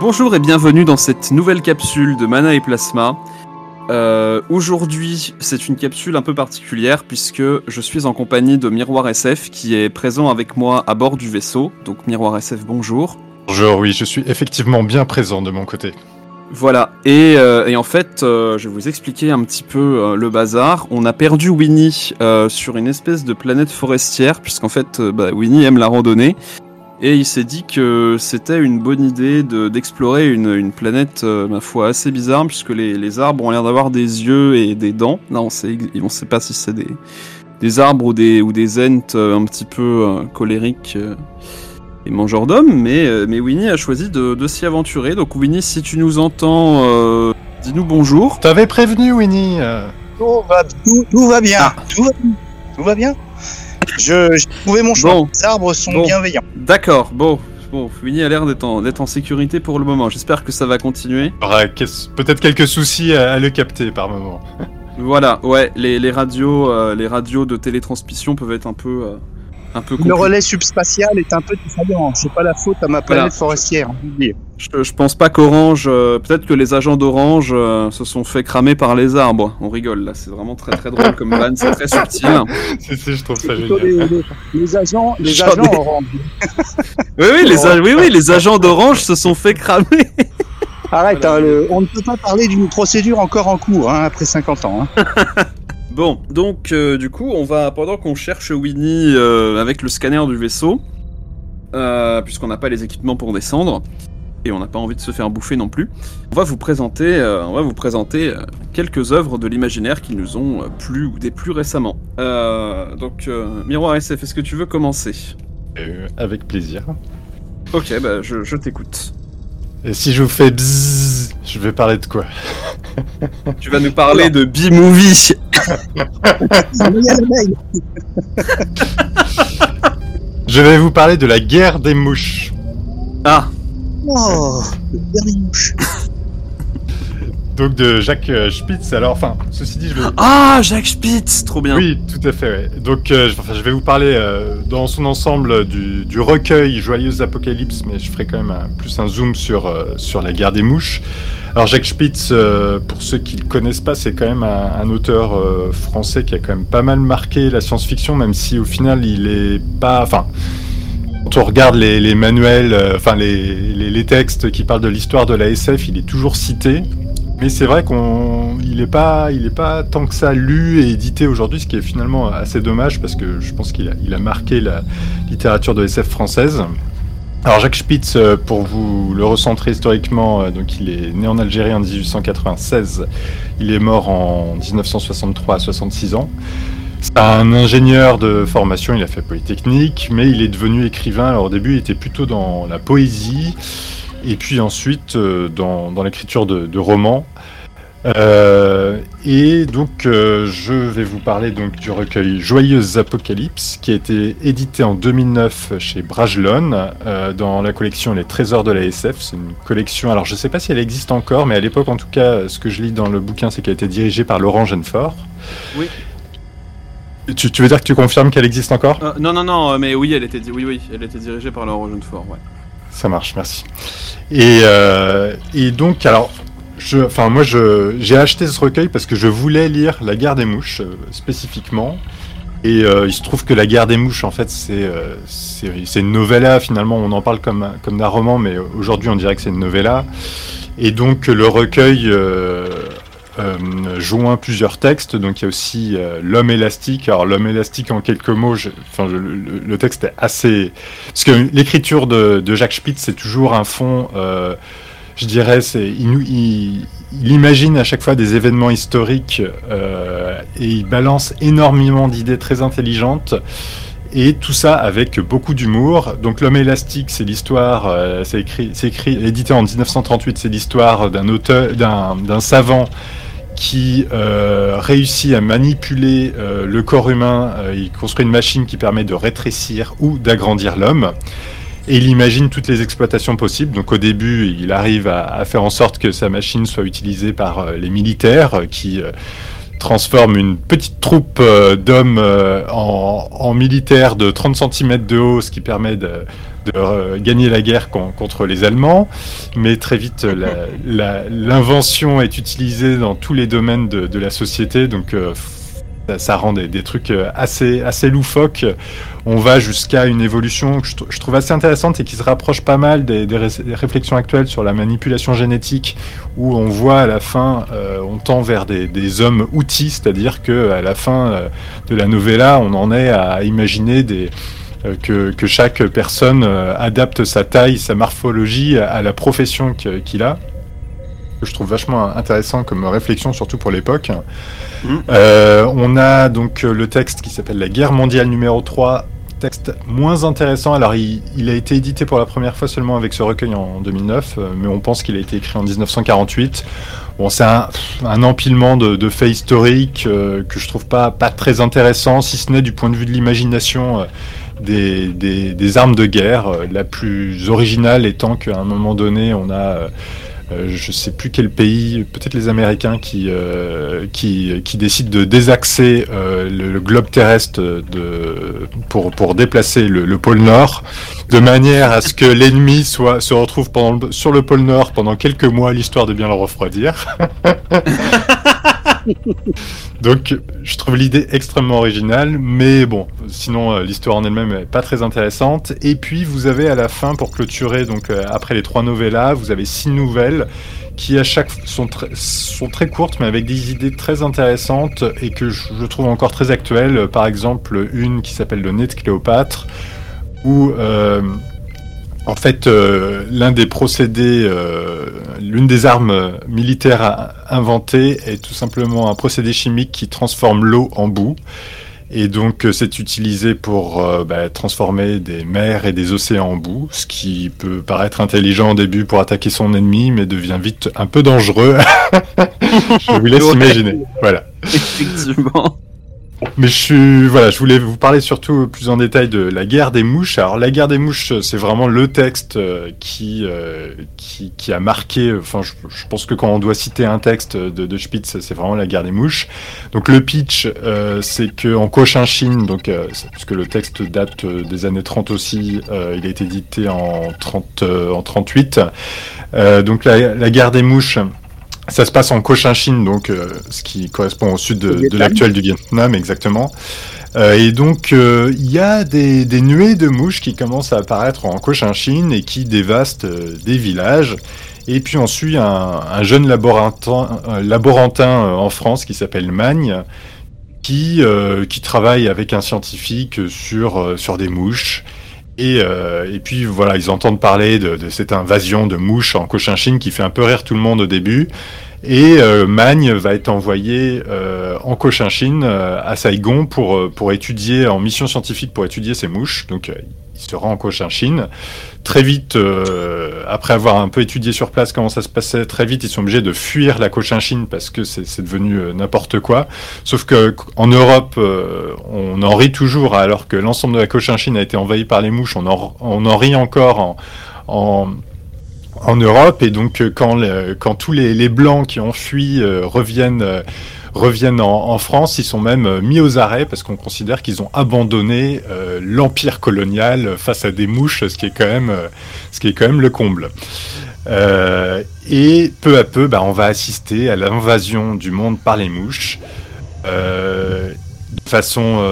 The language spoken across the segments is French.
Bonjour et bienvenue dans cette nouvelle capsule de Mana et Plasma. Euh, Aujourd'hui, c'est une capsule un peu particulière puisque je suis en compagnie de Miroir SF qui est présent avec moi à bord du vaisseau. Donc Miroir SF, bonjour. Bonjour, oui, je suis effectivement bien présent de mon côté. Voilà, et, euh, et en fait, euh, je vais vous expliquer un petit peu le bazar. On a perdu Winnie sur une espèce de planète forestière, puisqu'en fait, bah, Winnie aime la randonnée. Et il s'est dit que c'était une bonne idée de- d'explorer une, une planète, euh, ma foi, assez bizarre, puisque les, les arbres ont l'air d'avoir des yeux et des dents. Là, on sait, on sait pas si c'est des, des arbres ou des, ou des ents euh, un petit peu euh, colériques euh, et mangeurs d'hommes, mais, euh, mais Winnie a choisi de, de s'y aventurer. Donc Winnie, si tu nous entends, euh, dis-nous bonjour. T'avais prévenu, Winnie euh, Tout va, tout, tout va bien. Ah. Tout, va, tout va bien. Je- J'ai trouvé mon choix. Bon. Les arbres sont Bon. bienveillants. D'accord, bon. Bon, Winnie a l'air d'être en, d'être en sécurité pour le moment. J'espère que ça va continuer. il y aura qu'est- peut-être quelques soucis à, à le capter par moment. Voilà, ouais, les, les radios, euh, les radios de télétransmission peuvent être un peu, euh, un peu Le relais subspatial est un peu défaillant. C'est pas la faute à ma planète forestière. je dire. Je, pense pas qu'Orange, euh, peut-être que les agents d'Orange euh, se sont fait cramer par les arbres. On rigole là, c'est vraiment très très drôle comme vanne, c'est très subtil. Si, si, je trouve ça génial. les, les- les agents, les agents ai- orange. Oui, oui, les, a- oui, oui, les agents d'Orange se sont fait cramer. Arrête, Voilà. hein, le- on ne peut pas parler d'une procédure encore en cours hein, après 50 ans. hein. Bon, donc euh, du coup, on va pendant qu'on cherche Winnie euh, avec le scanner du vaisseau, euh, puisqu'on n'a pas les équipements pour descendre et on n'a pas envie de se faire bouffer non plus. On va vous présenter, on va vous présenter quelques œuvres de l'imaginaire qui nous ont plu ou déplu récemment. Donc, Miroir SF, est-ce que tu veux commencer? Avec plaisir. Ok, bah je, je t'écoute. Et si je vous fais bzzz, je vais parler de quoi? Tu vas nous parler de B-Movie. Je vais vous parler de la guerre des mouches. Ah, Oh, le dernier mouche. Donc de Jacques euh, Spitz. Alors, enfin, ceci dit, je vais... ah, Jacques Spitz, trop bien. Oui, tout à fait. ouais. Donc, euh, je- enfin, je vais vous parler euh, dans son ensemble du, du recueil Joyeuse Apocalypse, mais je ferai quand même un- plus un zoom sur, euh, sur la guerre des mouches. Alors, Jacques Spitz, euh, pour ceux qui le connaissent pas, c'est quand même un, auteur euh, français qui a quand même pas mal marqué la science-fiction, même si au final, il est pas. Enfin. Quand on regarde les, manuels, euh, enfin les, textes qui parlent de l'histoire de la SF, il est toujours cité. Mais c'est vrai qu'on, il est pas, est pas tant que ça lu et édité aujourd'hui, ce qui est finalement assez dommage parce que je pense qu'il a, a marqué la littérature de SF française. Alors Jacques Spitz, euh, pour vous le recentrer historiquement, euh, donc il est né en Algérie en 1896, il est mort en 1963 à 66 ans. C'est un ingénieur de formation, il a fait Polytechnique, mais il est devenu écrivain. Alors au début, il était plutôt dans la poésie, et puis ensuite euh, dans, l'écriture de romans. Euh, et donc, euh, je vais vous parler donc du recueil Joyeuse Apocalypse, qui a été édité en 2009 chez Bragelonne, euh, dans la collection Les Trésors de la SF. C'est une collection, alors je ne sais pas si elle existe encore, mais à l'époque, en tout cas, ce que je lis dans le bouquin, c'est qu'elle a été dirigée par Laurent Genefort. Oui. Tu, tu veux dire que tu confirmes qu'elle existe encore? Non, non, non, mais oui, elle était, oui, oui, elle était dirigée par Laurent Jeunefort, ouais. Ça marche, merci. Et, et donc, alors, enfin, moi, j'ai acheté ce recueil parce que je voulais lire La guerre des mouches euh, spécifiquement. Et euh, il se trouve que La guerre des mouches, en fait, c'est, euh, c'est, une novella. Finalement, on en parle comme, comme d'un roman, mais aujourd'hui, on dirait que c'est une novella. Et donc, le recueil joint plusieurs textes. Donc, il y a aussi L'homme élastique. Alors, L'homme élastique, en quelques mots, le, texte est assez parce que l'écriture de, de Jacques Spitz, c'est toujours un fond, je dirais, il, imagine à chaque fois des événements historiques euh, et il balance énormément d'idées très intelligentes. et tout ça avec beaucoup d'humour. Donc l'homme élastique, c'est l'histoire, euh, c'est écrit, écrit, édité en 1938, c'est l'histoire d'un auteur, d'un, savant qui euh, réussit à manipuler le corps humain. Il construit une machine qui permet de rétrécir ou d'agrandir l'homme. Et il imagine toutes les exploitations possibles. Donc au début, il arrive à, faire en sorte que sa machine soit utilisée par euh, les militaires euh, qui euh, transforment une petite troupe d'hommes en, militaires de 30 cm de haut, ce qui permet de, gagner la guerre con- contre les Allemands. Mais très vite, l'invention est utilisée dans tous les domaines de, de la société. Donc ça, rend des, trucs euh, assez, assez loufoques. On va jusqu'à une évolution que je, trou- je trouve assez intéressante et qui se rapproche pas mal des, des ré- des réflexions actuelles sur la manipulation génétique, où on voit à la fin, euh, on tend vers des, hommes outils, c'est-à-dire que à la fin euh, de la novella, on en est à imaginer que, que chaque personne adapte sa taille, sa morphologie à, la profession qu'il a. Que je trouve vachement intéressant comme réflexion, surtout pour l'époque. Mhm. Euh, on a donc euh, le texte qui s'appelle La guerre mondiale numéro 3, texte moins intéressant. Alors, il, il a été édité pour la première fois seulement avec ce recueil en 2009, euh, mais on pense qu'il a été écrit en 1948. Bon, c'est un, un empilement de, de faits historiques euh, que je trouve pas, pas très intéressant, si ce n'est du point de vue de l'imagination euh, des, des, des armes de guerre. la plus originale étant qu'à un moment donné, on a. euh, je sais plus quel pays, peut-être les Américains qui, euh, qui, qui décident de désaxer euh, le, globe terrestre de, pour, pour déplacer le, le pôle Nord, de manière à ce que l'ennemi soit se retrouve pendant sur le pôle Nord pendant quelques mois, l'histoire de bien le refroidir. Donc, je trouve l'idée extrêmement originale, mais bon, sinon euh, l'histoire en elle-même est pas très intéressante. Et puis vous avez à la fin, pour clôturer, donc euh, après les trois novellas, vous avez six nouvelles qui à chaque sont sont très courtes, mais avec des idées très intéressantes et que je, je trouve encore très actuelles. Par exemple, une qui s'appelle le nez de Cléopâtre, où euh, en fait, euh, l'un des procédés, euh, l'une des armes militaires à- inventées est tout simplement un procédé chimique qui transforme l'eau en boue. Et donc, euh, c'est utilisé pour euh, bah, transformer des mers et des océans en boue, ce qui peut paraître intelligent au début pour attaquer son ennemi, mais devient vite un peu dangereux. je vous laisse imaginer. Voilà. Effectivement. Mais je suis, voilà, je voulais vous parler surtout plus en détail de la guerre des mouches. Alors la guerre des mouches, c'est vraiment le texte euh, qui, euh, qui qui a marqué. Enfin, je, pense que quand on doit citer un texte de, de Spitz, c'est vraiment la guerre des mouches. Donc le pitch, euh, c'est que en Cochinchine, donc euh, puisque le texte date euh, des années 30 aussi, euh, il a été édité en 30 euh, en 38. Euh, donc la, la guerre des mouches. Ça se passe en Cochinchine, donc euh, ce qui correspond au sud de, l'actuel du Vietnam, exactement. Euh, et donc euh, il y a des, des nuées de mouches qui commencent à apparaître en Cochinchine et qui dévastent euh, des villages. Et puis on suit un, un jeune laborantin, un laborantin euh, en France qui s'appelle Magne, qui, euh, qui travaille avec un scientifique sur, euh, sur des mouches. Et, euh, et puis voilà, ils entendent parler de, cette invasion de mouches en Cochinchine qui fait un peu rire tout le monde au début. Et euh, Magne va être envoyé euh, en Cochinchine, euh, à Saigon, pour, pour étudier, en mission scientifique pour étudier ces mouches. Donc il se rend en Cochinchine. Très vite, euh, après avoir un peu étudié sur place comment ça se passait, très vite ils sont obligés de fuir la Cochinchine parce que c'est devenu euh, n'importe quoi. Sauf que en Europe, euh, on en rit toujours, alors que l'ensemble de la Cochinchine a été envahi par les mouches. On en, rit encore en, en, Europe. Et donc, quand, quand tous les, blancs qui ont fui reviennent, reviennent en, France, ils sont même euh, mis aux arrêts parce qu'on considère qu'ils ont abandonné euh, l'empire colonial face à des mouches, ce qui est quand même, euh, ce qui est quand même le comble. Et peu à peu, bah, on va assister à l'invasion du monde par les mouches euh, de façon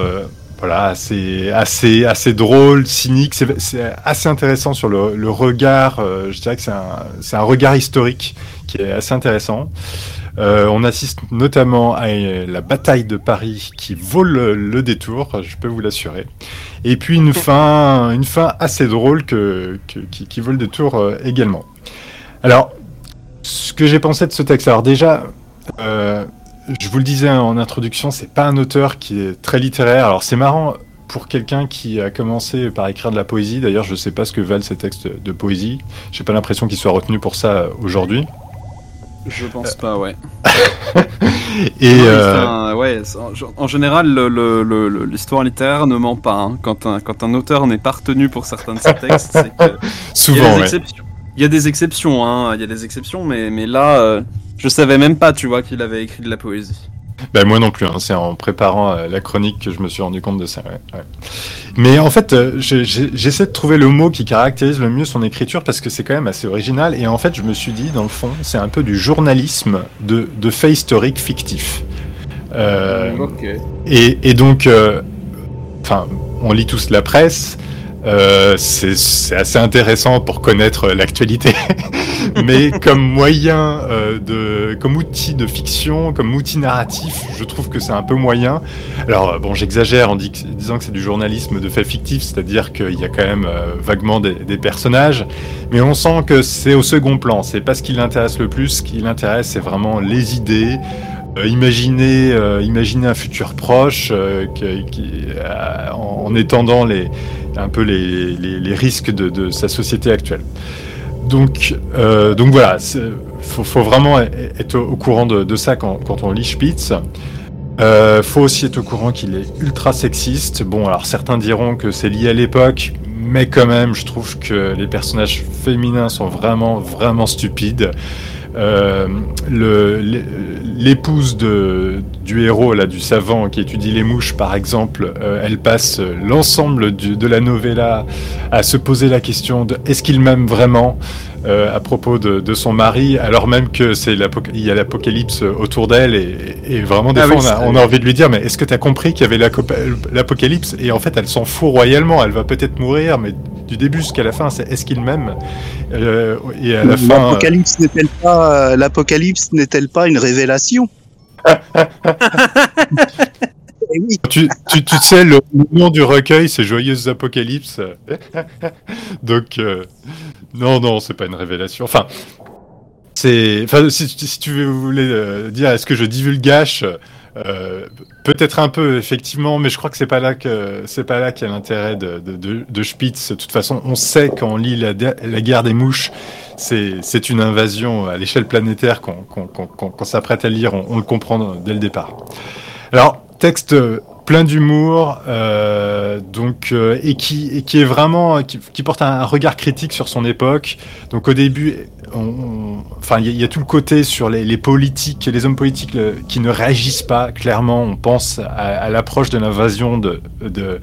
voilà, assez, assez, assez drôle, cynique. C'est assez intéressant sur le, regard. je dirais que c'est un, c'est un regard historique qui est assez intéressant. Euh, on assiste notamment à euh, la bataille de Paris qui vaut le, le détour, je peux vous l'assurer. Et puis une fin, une fin assez drôle que, que- qui, qui vaut le détour euh, également. Alors, ce que j'ai pensé de ce texte, alors déjà, euh, je vous le disais en introduction, c'est pas un auteur qui est très littéraire. Alors c'est marrant pour quelqu'un qui a commencé par écrire de la poésie, d'ailleurs je sais pas ce que valent ces textes de poésie, j'ai pas l'impression qu'il soit retenu pour ça aujourd'hui. Je pense pas, ouais. Et Non, euh, ouais, en, en général, l'histoire littéraire ne ment pas. hein. Quand, un, quand un auteur n'est pas retenu pour certains de ses textes, c'est que. Il y a souvent, des ouais. exceptions. Il y a des exceptions, hein. Il y a des exceptions, mais, mais là, euh, je savais même pas, tu vois, qu'il avait écrit de la poésie. Ben, moi non plus, hein. c'est en préparant euh, la chronique que je me suis rendu compte de ça. ouais, ouais. Mais en fait, euh, j'essaie de trouver le mot qui caractérise le mieux son écriture parce que c'est quand même assez original. Et en fait, je me suis dit, dans le fond, c'est un peu du journalisme de, de faits historiques fictifs. Euh, et, et donc, euh, enfin, on lit tous la presse. Euh, c'est assez intéressant pour connaître l'actualité, mais comme moyen euh, de, comme outil de fiction, comme outil narratif, je trouve que c'est un peu moyen. Alors euh, bon, j'exagère en disant que c'est du journalisme de fait fictif, c'est-à-dire qu'il y a quand même euh, vaguement des, des personnages, mais on sent que c'est au second plan. C'est pas ce qui l'intéresse le plus. Ce qui l'intéresse, c'est vraiment les idées. Euh, imaginer, euh, un futur proche euh, qui, qui- en, en étendant les, un peu les, les, risques de, de sa société actuelle. Donc, euh, donc voilà, il faut, faut vraiment e- être au courant de, de ça quand, quand on lit Spitz. Euh, faut aussi être au courant qu'il est ultra sexiste. Bon, alors certains diront que c'est lié à l'époque, mais quand même, je trouve que les personnages féminins sont vraiment, vraiment stupides. Euh, L'épouse du héros, là, du savant qui étudie les mouches, par exemple, euh, elle passe euh, l'ensemble de la novella à se poser la question de est-ce qu'il m'aime vraiment? Euh, à propos de, de son mari, alors même que c'est il y a l'apocalypse autour d'elle et, et vraiment des Ah fois oui, on, a, c'est- on a envie de lui dire mais est-ce que tu as compris qu'il y avait l'apocalypse? Et en fait elle s'en fout royalement, elle va peut-être mourir mais du début jusqu'à la fin c'est est-ce qu'il m'aime? Euh, et à la fin euh, L'apocalypse n'est-elle pas, euh, l'apocalypse n'est-elle pas une révélation? Eh oui, Tu, tu, tu sais, le, le nom du recueil, c'est Joyeuse Apocalypse. Donc, euh, non, non, c'est pas une révélation. Enfin, c'est. Enfin, si, tu voulais euh, dire, est-ce que je divulgage euh, Peut-être un peu, effectivement, mais je crois que c'est pas là que c'est pas là qu'il y a l'intérêt de, de, de, Spitz. De toute façon, on sait quand on lit la, la guerre des mouches, c'est une invasion à l'échelle planétaire qu'on qu'on- qu'on s'apprête à lire. On le comprend dès le départ. Alors, texte plein d'humour, euh, donc euh, et qui et qui est vraiment qui, qui porte un, regard critique sur son époque. Donc au début, enfin il y, a- tout le côté sur les, politiques, les hommes politiques qui ne réagissent pas. Clairement, on pense à, l'approche de l'invasion de de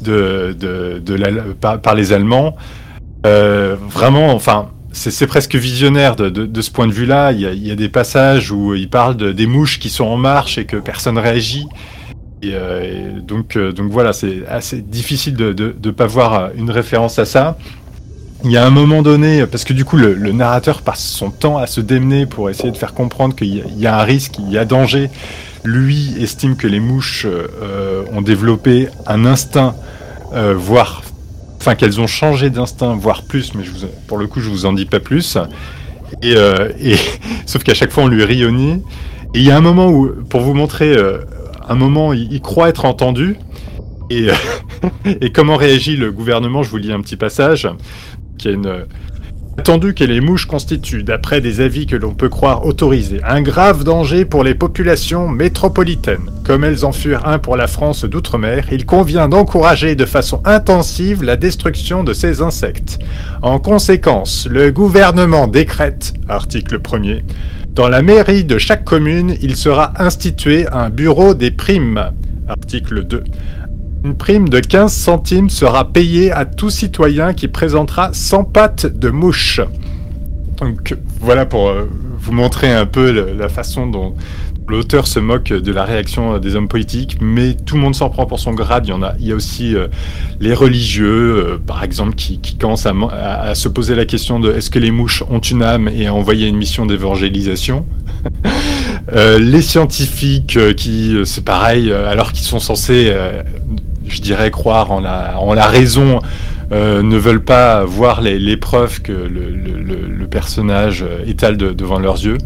de, de, par, les Allemands. Euh, vraiment, enfin. C'est presque visionnaire de, de, ce point de vue-là. Il, il y a des passages où il parle de, des mouches qui sont en marche et que personne réagit. Et, euh, donc, euh, donc voilà, c'est assez difficile de ne pas voir euh, une référence à ça. Il y a un moment donné, parce que du coup le, le narrateur passe son temps à se démener pour essayer de faire comprendre qu'il y, y a un risque, il y a danger. Lui estime que les mouches euh, ont développé un instinct, euh, voire, enfin qu'elles ont changé d'instinct, voire plus, mais je vous, pour le coup je vous en dis pas plus. Et, euh, et sauf qu'à chaque fois on lui nez. Et il y a un moment où, pour vous montrer, un moment, il, croit être entendu. Et, euh, comment réagit le gouvernement? Je vous lis un petit passage. Qui a une attendu que les mouches constituent, d'après des avis que l'on peut croire autorisés, un grave danger pour les populations métropolitaines. Comme elles en furent un pour la France d'outre-mer, il convient d'encourager de façon intensive la destruction de ces insectes. En conséquence, le gouvernement décrète, article 1er, dans la mairie de chaque commune, il sera institué un bureau des primes, article 2. Une prime de 15 centimes sera payée à tout citoyen qui présentera 100 pattes de mouche. Donc voilà pour euh, vous montrer un peu la façon dont l'auteur se moque de la réaction euh, des hommes politiques, mais tout le monde s'en prend pour son grade. Il y en a, il y aussi euh, les religieux, par exemple, qui, commencent à, se poser la question de est-ce que les mouches ont une âme et à envoyer une mission d'évangélisation. Les scientifiques qui, c'est pareil, alors qu'ils sont censés, je dirais, croire en la, en la raison, euh, ne veulent pas voir les, les preuves que le, le- le- personnage euh, étale de- devant leurs yeux.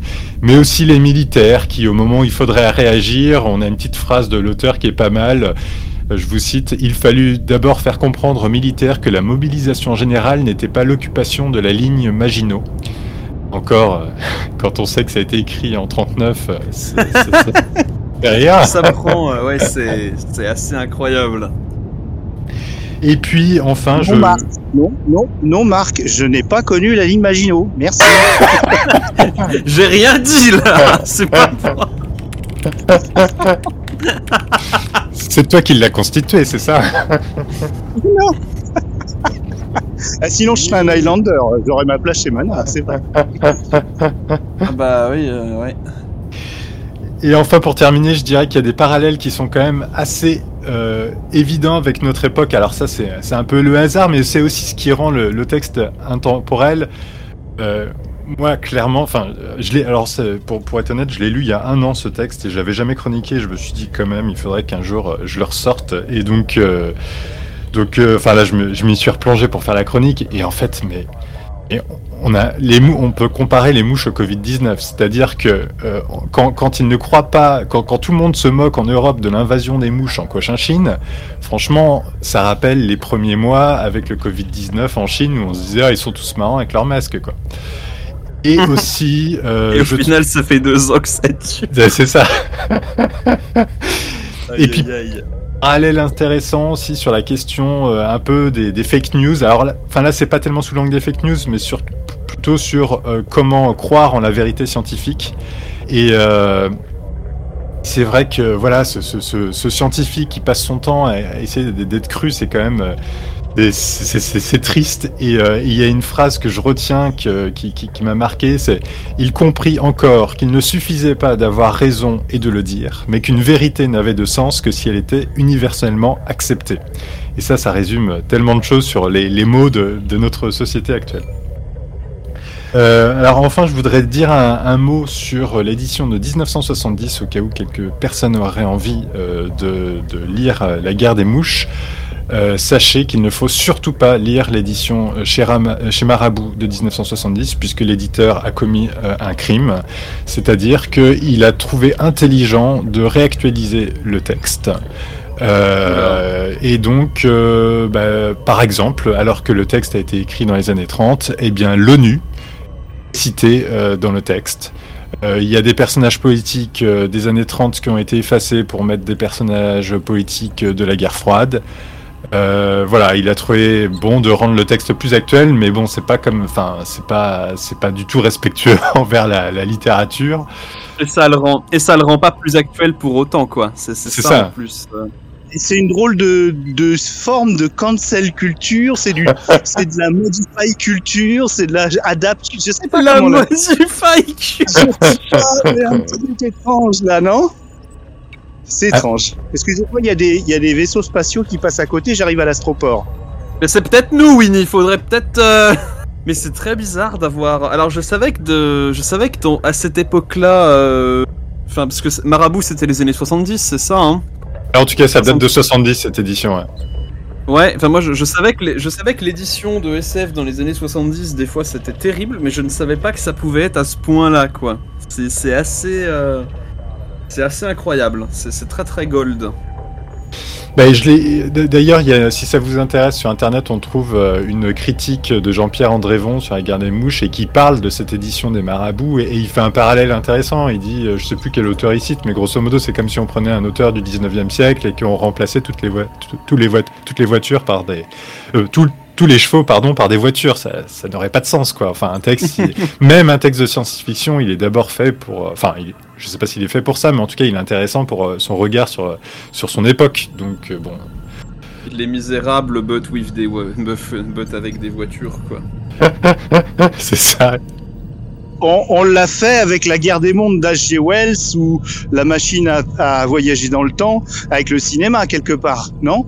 Mais aussi les militaires qui, au moment où il faudrait réagir, on a une petite phrase de l'auteur qui est pas mal. Euh, Je vous cite, il fallut d'abord faire comprendre aux militaires que la mobilisation générale n'était pas l'occupation de la ligne Maginot. Encore, euh, quand on sait que ça a été écrit en 39, euh, c'est c'est- c'est- c'est rien. Ça prend, euh, ouais, c'est c'est assez incroyable. Et puis enfin, Non, je... Marc. Non, non, non, Marc, je n'ai pas connu la ligne Maginot. Merci. J'ai rien dit là C'est pas moi c'est toi qui l'as constitué, c'est ça Ah, sinon, je serais un Highlander. J'aurais ma place chez Mana, c'est vrai. Ah Bah oui, euh, ouais. Et enfin, pour terminer, je dirais qu'il y a des parallèles qui sont quand même assez euh, évidents avec notre époque. Alors ça, c'est un peu le hasard, mais c'est aussi ce qui rend le, texte intemporel. Euh, moi, clairement, enfin, je l'ai. Alors, pour, pour être honnête, je l'ai lu il y a un an ce texte et j'avais jamais chroniqué. Je me suis dit quand même, il faudrait qu'un jour euh, je le ressorte. Et donc, donc, enfin là, je m'y suis replongé pour faire la chronique. Et en fait, mais on a les mou on peut comparer les mouches au Covid-19, c'est-à-dire que euh, quand, quand ils ne croient pas, quand, quand tout le monde se moque en Europe de l'invasion des mouches en Cochinchine, franchement, ça rappelle les premiers mois avec le Covid-19 en Chine où on se disait ah, ils sont tous marrants avec leurs masques quoi. Et aussi, euh, Et au je final, ça fait deux ans que ça tue. c'est ça. Et Aïe, puis- aïe, aïe. Parallèle intéressant aussi sur la question euh, un peu des, fake news. Alors, là, enfin là, c'est pas tellement sous l'angle des fake news, mais plutôt sur euh, comment croire en la vérité scientifique. Et euh, c'est vrai que voilà, ce, scientifique qui passe son temps à, essayer d'être- cru, c'est quand même c'est- triste. Et euh, il y a une phrase que je retiens qui, m'a marqué, c'est il comprit encore qu'il ne suffisait pas d'avoir raison et de le dire, mais qu'une vérité n'avait de sens que si elle était universellement acceptée. Et ça, ça résume tellement de choses sur les, les mots de, notre société actuelle. Euh, alors enfin, je voudrais dire un, mot sur l'édition de 1970, au cas où quelques personnes auraient envie euh, de, lire La guerre des mouches. Euh, sachez qu'il ne faut surtout pas lire l'édition euh, euh, chez Marabout de 1970, puisque l'éditeur a commis un crime, c'est-à-dire qu'il a trouvé intelligent de réactualiser le texte. Et donc, bah, par exemple, alors que le texte a été écrit dans les années 30, eh bien, l'ONU est cité dans le texte. Il y a des personnages politiques des années 30 qui ont été effacés pour mettre des personnages politiques de la guerre froide. Euh, voilà, il a trouvé bon de rendre le texte plus actuel, mais bon, c'est pas comme, enfin, c'est pas, c'est pas du tout respectueux envers la, la littérature. Et ça le rend, et ça le rend pas plus actuel pour autant, quoi. C'est ça, ça. en plus. euh. Et C'est une drôle de, de forme de cancel culture. C'est du, c'est de la modify culture. C'est de la adapt. Je sais pas La comment la. modify pas, c'est un petit truc étrange là, non? C'est Ah. étrange. Excusez-moi, il y a des, il y a des vaisseaux spatiaux qui passent à côté. J'arrive à l'astroport. Mais c'est peut-être nous, Winnie. Il faudrait peut-être. euh, Mais c'est très bizarre d'avoir. Alors je savais que de, je savais que à cette époque-là, euh, enfin parce que Marabout c'était les années 70, c'est ça, hein? En tout cas, ça date de 70 cette édition. ouais. Ouais. Enfin moi je, je savais que les- je savais que l'édition de SF dans les années 70 des fois c'était terrible, mais je ne savais pas que ça pouvait être à ce point-là, quoi. C'est c'est assez. euh, C'est assez incroyable. C'est très très gold. D- D'ailleurs, si ça vous intéresse, sur Internet, on trouve euh, une critique de Jean-Pierre Andrévon sur la guerre des mouches et qui parle de cette édition des marabouts et, il fait un parallèle intéressant. Il dit, euh, je sais plus quel auteur il cite, mais grosso modo, c'est comme si on prenait un auteur du 19e siècle et qu'on remplaçait toutes les, voitures par des, euh, tous les chevaux, pardon, par des voitures. Ça, ça n'aurait pas de sens, quoi. Enfin, un texte, il- même un texte de science-fiction, il est d'abord fait pour, euh, enfin, il- je sais pas s'il est fait pour ça, mais en tout cas, il est intéressant pour euh, son regard sur euh, sur son époque. Donc euh, bon, Les misérables, but with des, but but avec des voitures, quoi. c'est ça. On, on l'a fait avec la guerre des mondes d'H.G. Wells ou la machine à, à voyager dans le temps avec le cinéma quelque part, non?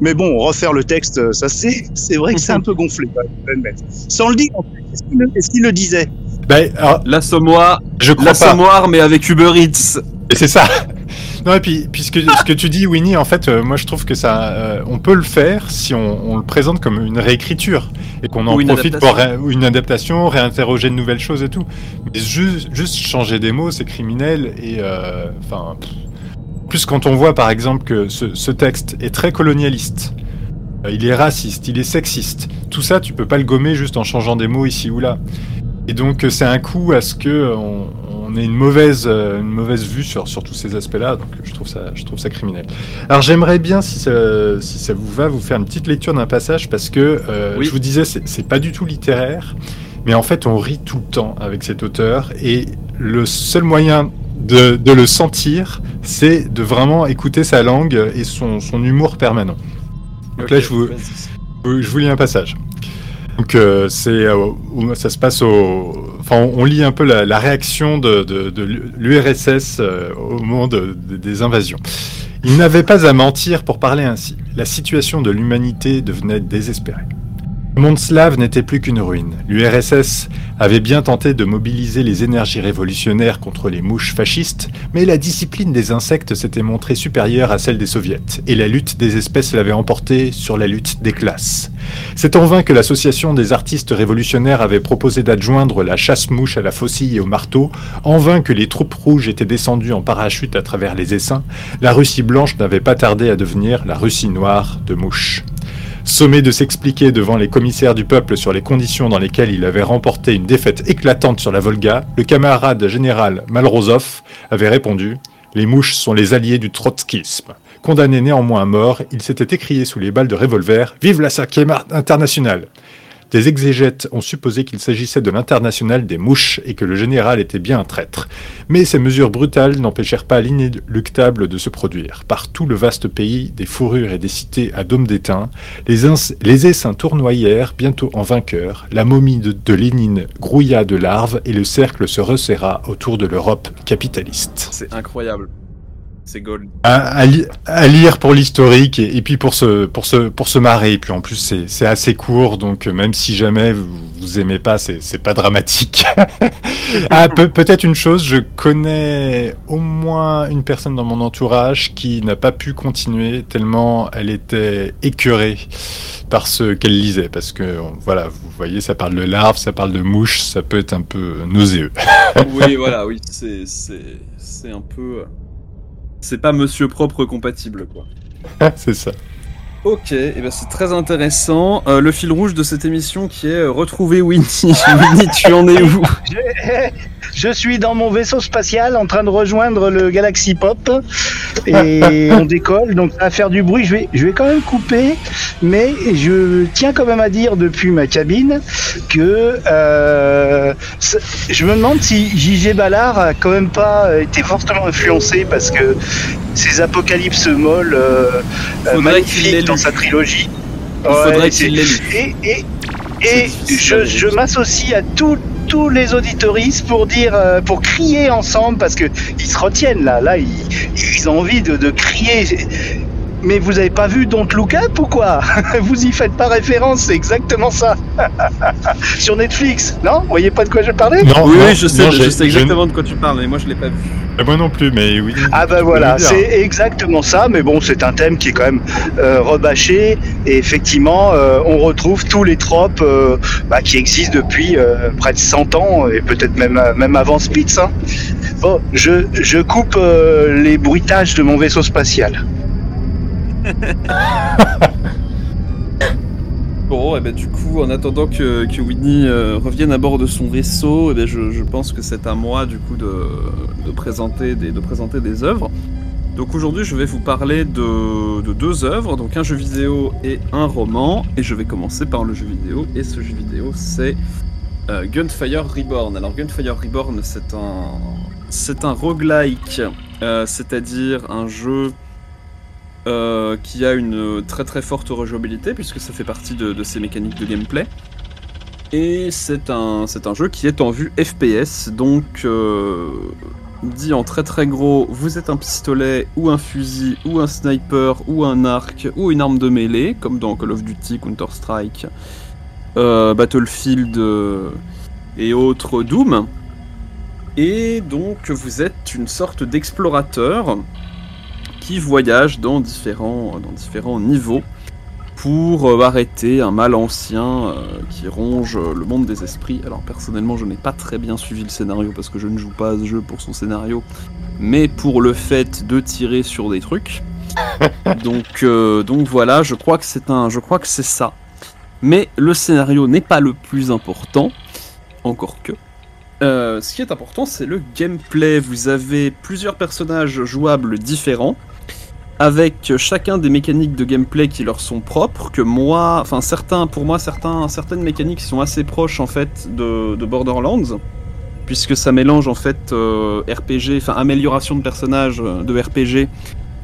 Mais bon, refaire le texte, euh, ça c'est, c'est vrai que c'est un peu gonflé. Sans le dire, en fait. est-ce qu'il le, est-ce qu'il le disait? Ben, alors, L'assommoir, je crois pas. l'assommoir, mais avec Uber Eats. Et c'est ça. Non, et puis, puisque ce que tu dis, Winnie, en fait, euh, moi je trouve que ça, euh, on peut le faire si on, on le présente comme une réécriture et qu'on en profite pour adaptation. une adaptation, réinterroger de nouvelles choses et tout. Mais juste, juste changer des mots, c'est criminel et enfin. Plus, quand on voit par exemple que ce, ce texte est très colonialiste, euh, il est raciste, il est sexiste, tout ça, tu peux pas le gommer juste en changeant des mots ici ou là. Et donc, euh, c'est un coup à ce que euh, on, on ait une mauvaise, une mauvaise vue sur, sur tous ces aspects-là. Donc, je trouve ça, je trouve ça criminel. Alors, j'aimerais bien, si ça, si ça vous va, vous faire une petite lecture d'un passage parce que euh, Oui. je vous disais, c'est pas du tout littéraire, mais en fait, on rit tout le temps avec cet auteur et le seul moyen de, de le sentir, c'est de vraiment écouter sa langue et son, son humour permanent. Donc là, je vous, je je vous lis un passage. Donc euh, c'est euh, ça se passe au enfin on, on lit un peu la, la réaction de, de, de l'URSS euh, au moment de- de- des invasions. Il n'avait pas à mentir pour parler ainsi. La situation de l'humanité devenait désespérée. Le monde slave n'était plus qu'une ruine. L'URSS avait bien tenté de mobiliser les énergies révolutionnaires contre les mouches fascistes, mais la discipline des insectes s'était montrée supérieure à celle des soviets, et la lutte des espèces l'avait emporté sur la lutte des classes. C'est en vain que l'association des artistes révolutionnaires avait proposé d'adjoindre la chasse-mouche à la faucille et au marteau, en vain que les troupes rouges étaient descendues en parachute à travers les essaims, la Russie blanche n'avait pas tardé à devenir la Russie noire de mouche. Sommé de s'expliquer devant les commissaires du peuple sur les conditions dans lesquelles il avait remporté une défaite éclatante sur la Volga, le camarade général Malrozov avait répondu Les mouches sont les alliés du trotskisme. Condamné néanmoins à mort, il s'était écrié sous les balles de revolver Vive la cinquième internationale Des exégètes ont supposé qu'il s'agissait de l'international des mouches et que le général était bien un traître. Mais ces mesures brutales n'empêchèrent pas l'inéluctable de se produire. Par tout le vaste pays, des fourrures et des cités à dôme d'étain, les, essaims tournoyèrent, bientôt en vainqueurs, la momie de, de Lénine grouilla de larves et le cercle se resserra autour de l'Europe capitaliste. C'est incroyable. C'est gold. À, à li- à lire pour l'historique et, et puis pour se, pour, se, pour se marrer. Et puis en plus, c'est c'est assez court, donc euh, même si jamais vous, vous aimez pas, c'est c'est pas dramatique. ah, peut- peut-être une chose, je connais au moins une personne dans mon entourage qui n'a pas pu continuer tellement elle était écœurée par ce qu'elle lisait. Parce que, voilà, vous voyez, ça parle de larves, ça parle de mouches, ça peut être un peu nauséeux. oui, voilà, oui, c'est c'est c'est un peu. C'est pas Monsieur propre compatible, quoi. c'est ça. Ok, et ben c'est très intéressant. Euh, le fil rouge de cette émission qui est euh, retrouver Winnie. Winnie, tu en es où? Je, je suis dans mon vaisseau spatial en train de rejoindre le Galaxy Pop et on décolle. Donc ça va faire du bruit. Je vais, je vais quand même couper, mais je tiens quand même à dire depuis ma cabine que euh, je me demande si JG Ballard a quand même pas été fortement influencé parce que ces apocalypses molles magnifiques. Dans sa trilogie. Il faudrait qu'il l'ait lu. et, et, et je, je m'associe à tous tous les auditoristes pour dire, euh, pour crier ensemble parce que ils se retiennent là, là ils, ils ont envie de, de crier. Mais vous avez pas vu Don't Look Up ou quoi Vous y faites pas référence, c'est exactement ça. Sur Netflix, non Vous voyez pas de quoi je parlais Non, Oui, non, oui, je sais, non, je sais exactement de quoi tu parles, mais moi je l'ai pas vu. Moi non plus, mais oui. Ah ben voilà, c'est exactement ça, mais bon, c'est un thème qui est quand même euh, rebâché, et effectivement, euh, on retrouve tous les tropes euh, bah, qui existent depuis euh, près de 100 ans, et peut-être même, même avant Spitz. Hein. Bon, je, je coupe euh, les bruitages de mon vaisseau spatial. Bon, et ben du coup, en attendant que, que Whitney euh, revienne à bord de son vaisseau, eh ben, je, je pense que c'est à moi du coup de, de, présenter des, de présenter des œuvres. Donc aujourd'hui, je vais vous parler de, de deux œuvres, donc un jeu vidéo et un roman, et je vais commencer par le jeu vidéo, et ce jeu vidéo c'est euh, Gunfire Reborn. Alors Gunfire Reborn, c'est un, c'est un roguelike, euh, c'est-à-dire un jeu euh, qui a une très très forte rejouabilité puisque ça fait partie de, ses mécaniques de gameplay. Et c'est un, c'est un jeu qui est en vue FPS, donc euh, dit en très très gros, vous êtes un pistolet ou un fusil ou un sniper ou un arc ou une arme de mêlée, comme dans Call of Duty, Counter-Strike, euh, Battlefield et autres Doom. Et donc vous êtes une sorte d'explorateur qui voyage dans différents, dans différents niveaux pour euh, arrêter un mal ancien euh, qui ronge euh, le monde des esprits. Alors personnellement, je n'ai pas très bien suivi le scénario parce que je ne joue pas à ce jeu pour son scénario, mais pour le fait de tirer sur des trucs. donc, euh, donc voilà, je crois que c'est un, je crois que c'est ça. Mais le scénario n'est pas le plus important, encore que. Ce qui est important, c'est le gameplay. Vous avez plusieurs personnages jouables différents, avec chacun des mécaniques de gameplay qui leur sont propres. Que moi, enfin certains, pour moi, certains, certaines mécaniques sont assez proches en fait de, de Borderlands, puisque ça mélange en fait euh, RPG, enfin amélioration de personnages euh, de RPG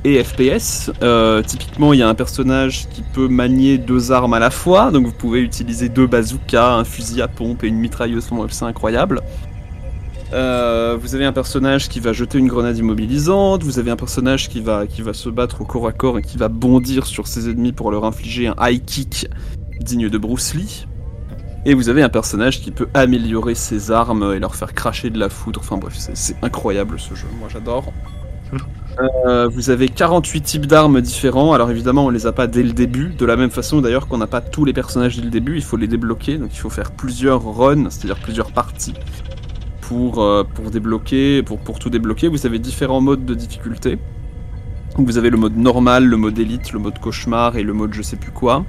et FPS. Euh, typiquement, il y a un personnage qui peut manier deux armes à la fois, donc vous pouvez utiliser deux bazookas, un fusil à pompe et une mitrailleuse, c'est incroyable. Euh, vous avez un personnage qui va jeter une grenade immobilisante, vous avez un personnage qui va, qui va se battre au corps à corps et qui va bondir sur ses ennemis pour leur infliger un high kick digne de Bruce Lee. Et vous avez un personnage qui peut améliorer ses armes et leur faire cracher de la foudre. Enfin bref, c'est- incroyable ce jeu, moi j'adore. Euh, vous avez 48 types d'armes différents. Alors évidemment, on les a pas dès le début. De la même façon d'ailleurs qu'on n'a pas tous les personnages dès le début, il faut les débloquer. Donc il faut faire plusieurs runs, c'est-à-dire plusieurs parties pour, euh, pour débloquer, pour, pour tout débloquer. Vous avez différents modes de difficulté. Vous avez le mode normal, le mode élite, le mode cauchemar et le mode je sais plus quoi.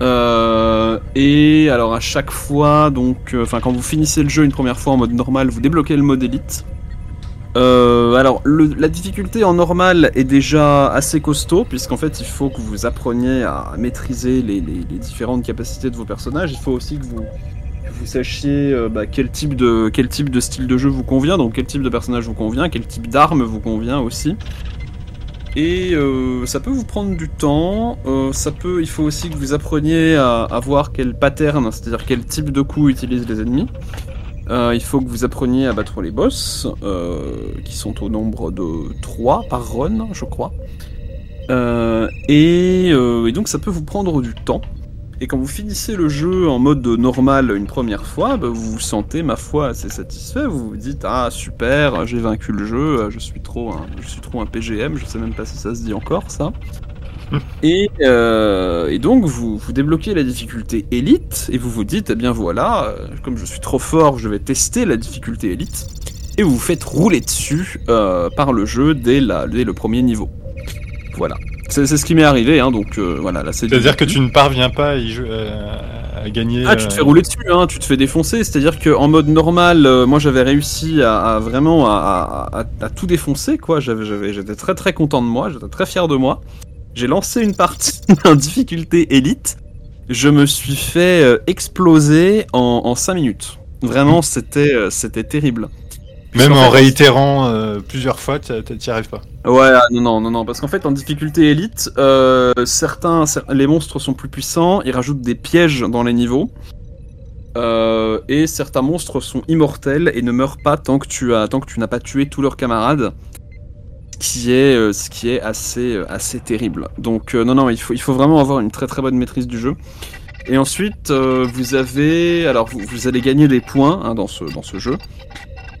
Euh, et alors à chaque fois, donc, euh, enfin quand vous finissez le jeu une première fois en mode normal, vous débloquez le mode élite. Alors la difficulté en normal est déjà assez costaud puisqu'en fait il faut que vous appreniez à maîtriser les, les- les différentes capacités de vos personnages. Il faut aussi que vous, vous sachiez euh, bah, quel type de quel type de style de jeu vous convient, donc quel type de personnage vous convient, quel type d'arme vous convient aussi. Et euh, ça peut vous prendre du temps. euh, ça peut, il faut aussi que vous appreniez à, voir quel pattern, c'est-à-dire quel type de coup utilisent les ennemis. Il faut que vous appreniez à battre les boss, qui sont au nombre de 3 par run, je crois. Et donc ça peut vous prendre du temps. Et quand vous finissez le jeu en mode normal une première fois, bah, vous vous sentez, ma foi, assez satisfait. Vous vous dites ah super, j'ai vaincu le jeu, je suis trop un, je suis trop un PGM, je sais même pas si ça se dit encore ça. Et, euh, et donc vous, vous débloquez la difficulté élite et vous vous dites eh bien voilà, euh, comme je suis trop fort, je vais tester la difficulté élite et vous vous faites rouler dessus euh, par le jeu dès, la, dès le premier niveau. Voilà. C'est ce qui m'est arrivé, hein, donc euh, voilà. Là, c'est C'est-à-dire que tu ne parviens pas à, y jou- euh, à gagner. ah, tu te euh, fais rouler dessus, hein, tu te fais défoncer. C'est-à-dire qu'en mode normal, euh, moi j'avais réussi à, à vraiment à, tout défoncer, quoi. J'étais très très content de moi, j'étais très fier de moi. J'ai lancé une partie en difficulté élite. Je me suis fait euh, exploser en, en 5 minutes. Vraiment, euh, c'était terrible. Même en fait, réitérant euh, plusieurs fois, tu n'y arrives pas. Ouais, ah, non, non, non, non, parce qu'en fait, en difficulté élite, euh, certains, cer- les monstres sont plus puissants, ils rajoutent des pièges dans les niveaux, euh, et certains monstres sont immortels et ne meurent pas tant que tu as, tant que tu n'as pas tué tous leurs camarades, ce qui est, ce qui est assez, assez terrible. Donc, non, non, il faut, il faut vraiment avoir une très très bonne maîtrise du jeu. Et ensuite, vous avez, alors vous, vous allez gagner des points hein, dans ce, dans ce jeu,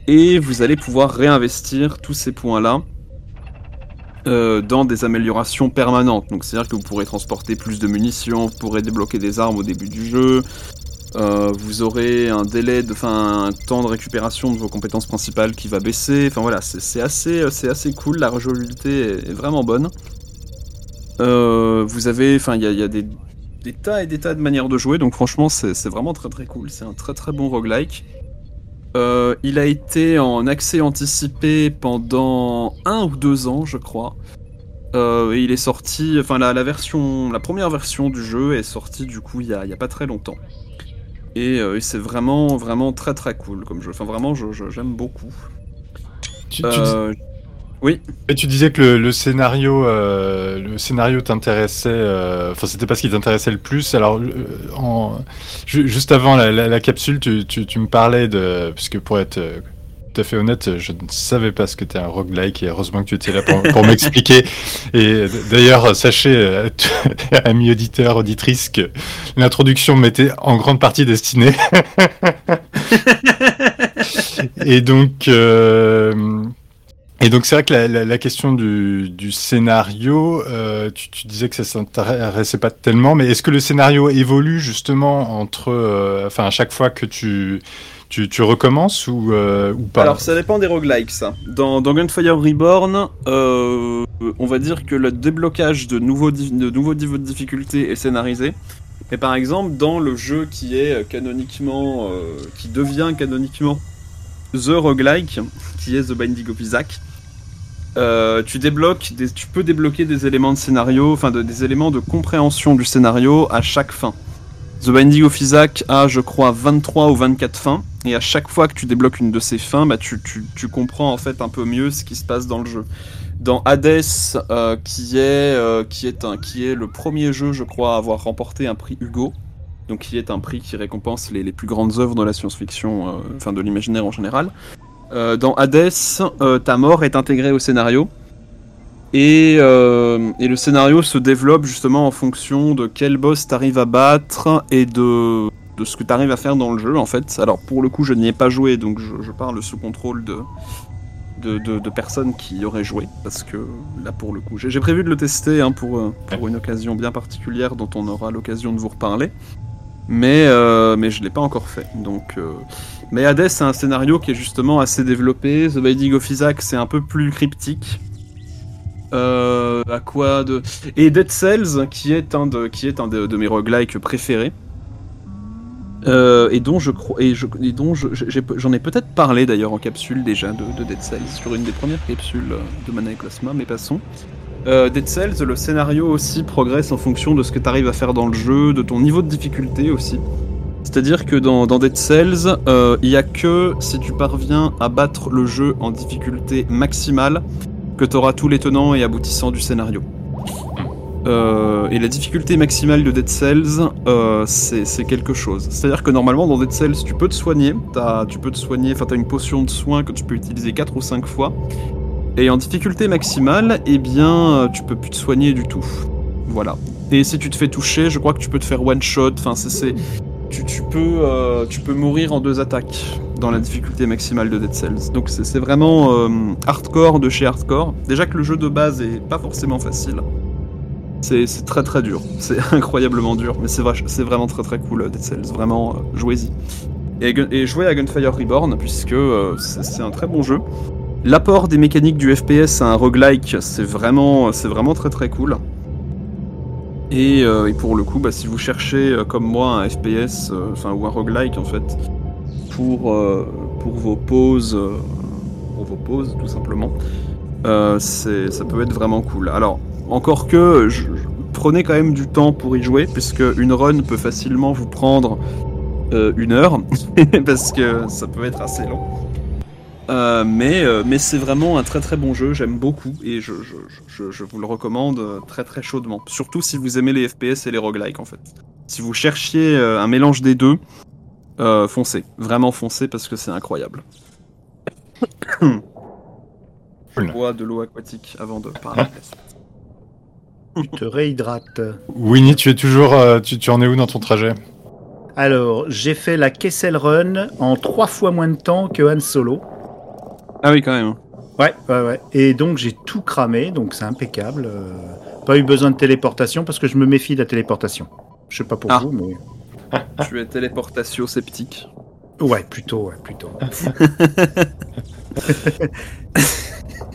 et vous allez pouvoir réinvestir tous ces points-là euh, dans des améliorations permanentes. Donc c'est-à-dire que vous pourrez transporter plus de munitions, vous pourrez débloquer des armes au début du jeu, euh, vous aurez un délai, de, enfin un temps de récupération de vos compétences principales qui va baisser. Enfin voilà, c'est assez, euh, c'est assez cool. La rejouabilité est, vraiment bonne. Vous avez, enfin il y a, des, des tas et des tas de manières de jouer. Donc franchement c'est vraiment très très cool. C'est un très très bon roguelike. Euh, il a été en accès anticipé pendant un ou deux ans, je crois. Euh, et il est sorti, enfin la, la version, la première version du jeu est sortie du coup il y a, il y a pas très longtemps. Et, euh, et c'est vraiment vraiment très très cool comme jeu. Enfin vraiment je- je- j'aime beaucoup. Tu, tu oui. Et tu disais que le, le scénario, euh, le scénario t'intéressait. euh, Enfin, c'était pas ce qui t'intéressait le plus. Alors, le- en, ju- juste avant la, la- la capsule, tu, tu- tu me parlais de, puisque pour être euh, tout à fait honnête, je ne savais pas ce que t'es un roguelike et heureusement que tu étais là pour, pour m'expliquer. Et d'ailleurs, sachez, euh, amis auditeurs, auditrices, que l'introduction m'était en grande partie destinée. et donc. euh, Et donc c'est vrai que la, question du, scénario, euh, tu, disais que ça s'intéressait pas tellement, mais est-ce que le scénario évolue justement entre, euh, enfin à chaque fois que tu tu, recommences ou, euh, pas? Alors ça dépend des roguelikes. Dans, Gunfire Reborn, on va dire que le déblocage de nouveaux, de nouveaux niveaux de difficulté est scénarisé. Mais par exemple, dans le jeu qui est canoniquement, qui devient canoniquement The Roguelike, qui est The Binding of Isaac, euh, tu débloques, tu peux débloquer des éléments de scénario, enfin de- des éléments de compréhension du scénario à chaque fin. The Binding of Isaac a, je crois, 23 ou 24 fins, et à chaque fois que tu débloques une de ces fins, bah, tu, comprends en fait un peu mieux ce qui se passe dans le jeu. Dans Hades, euh, qui, est, euh, qui, est un, qui est le premier jeu, je crois, à avoir remporté un prix Hugo, donc qui est un prix qui récompense les, les plus grandes œuvres de la science-fiction, euh, enfin de l'imaginaire en général. Euh, dans Hades, euh, ta mort est intégrée au scénario. Et, euh, et le scénario se développe justement en fonction de quel boss t'arrives à battre et de, de ce que t'arrives à faire dans le jeu en fait. Alors pour le coup je n'y ai pas joué donc je, je parle sous contrôle de, de, de- de personnes qui y auraient joué parce que là pour le coup j'ai prévu de le tester hein, pour, pour une occasion bien particulière dont on aura l'occasion de vous reparler. Mais, euh, mais je l'ai pas encore fait donc... euh, Mais Hades c'est un scénario qui est justement assez développé. The Binding of Isaac c'est un peu plus cryptique. Euh, quoi de et Dead Cells qui est un de qui est un de, mes roguelikes préférés et dont je crois et, dont j'en ai, peut-être parlé d'ailleurs en capsule déjà de, de Dead Cells sur une des premières capsules de Mana et mais passons euh, Dead Cells le scénario aussi progresse en fonction de ce que tu arrives à faire dans le jeu de ton niveau de difficulté aussi c'est-à-dire que dans, Dead Cells, euh, il y a que si tu parviens à battre le jeu en difficulté maximale que tu auras tous les tenants et aboutissants du scénario. Euh, et la difficulté maximale de Dead Cells, c'est quelque chose. C'est-à-dire que normalement dans Dead Cells, tu peux te soigner, tu peux te soigner, enfin t'as une potion de soin que tu peux utiliser 4 ou 5 fois. Et en difficulté maximale, eh bien, euh, tu peux plus te soigner du tout. Voilà. Et si tu te fais toucher, je crois que tu peux te faire one shot. Enfin, c'est- tu, peux, euh, tu peux mourir en deux attaques dans la difficulté maximale de Dead Cells. Donc c'est vraiment euh, hardcore de chez hardcore. Déjà que le jeu de base est pas forcément facile. C'est très très dur. C'est incroyablement dur. Mais c'est vrai- c'est vraiment très très cool Dead Cells. Vraiment, jouez-y. Et, jouez à Gunfire Reborn puisque c'est un très bon jeu. L'apport des mécaniques du FPS à un roguelike, c'est vraiment, c'est vraiment très très cool. Et, euh, pour le coup, bah, si vous cherchez euh, comme moi un FPS, euh, enfin ou un roguelike en fait, pour, vos pauses, pour vos pauses tout simplement, ça peut être vraiment cool. Alors encore que prenez quand même du temps pour y jouer, puisque une run peut facilement vous prendre une heure, parce que ça peut être assez long. Euh, mais euh, mais c'est vraiment un très très bon jeu, j'aime beaucoup et je, je, je, je vous le recommande euh, très très chaudement. Surtout si vous aimez les FPS et les roguelikes en fait. Si vous cherchiez euh, un mélange des deux, euh, foncez, vraiment foncez parce que c'est incroyable. Je bois de l'eau aquatique avant de parler. Tu te réhydrates. Winnie, tu es toujours, euh, tu, tu en es où dans ton trajet? Alors, j'ai fait la Kessel Run en trois fois moins de temps que Han Solo. Ah oui quand même. Ouais, ouais, ouais. Et donc, j'ai tout cramé, donc c'est impeccable. Euh, pas eu besoin de téléportation parce que je me méfie de la téléportation. Je sais pas pour Ah. vous, mais. Tu es téléportatio sceptique. Ouais, plutôt, ouais, plutôt.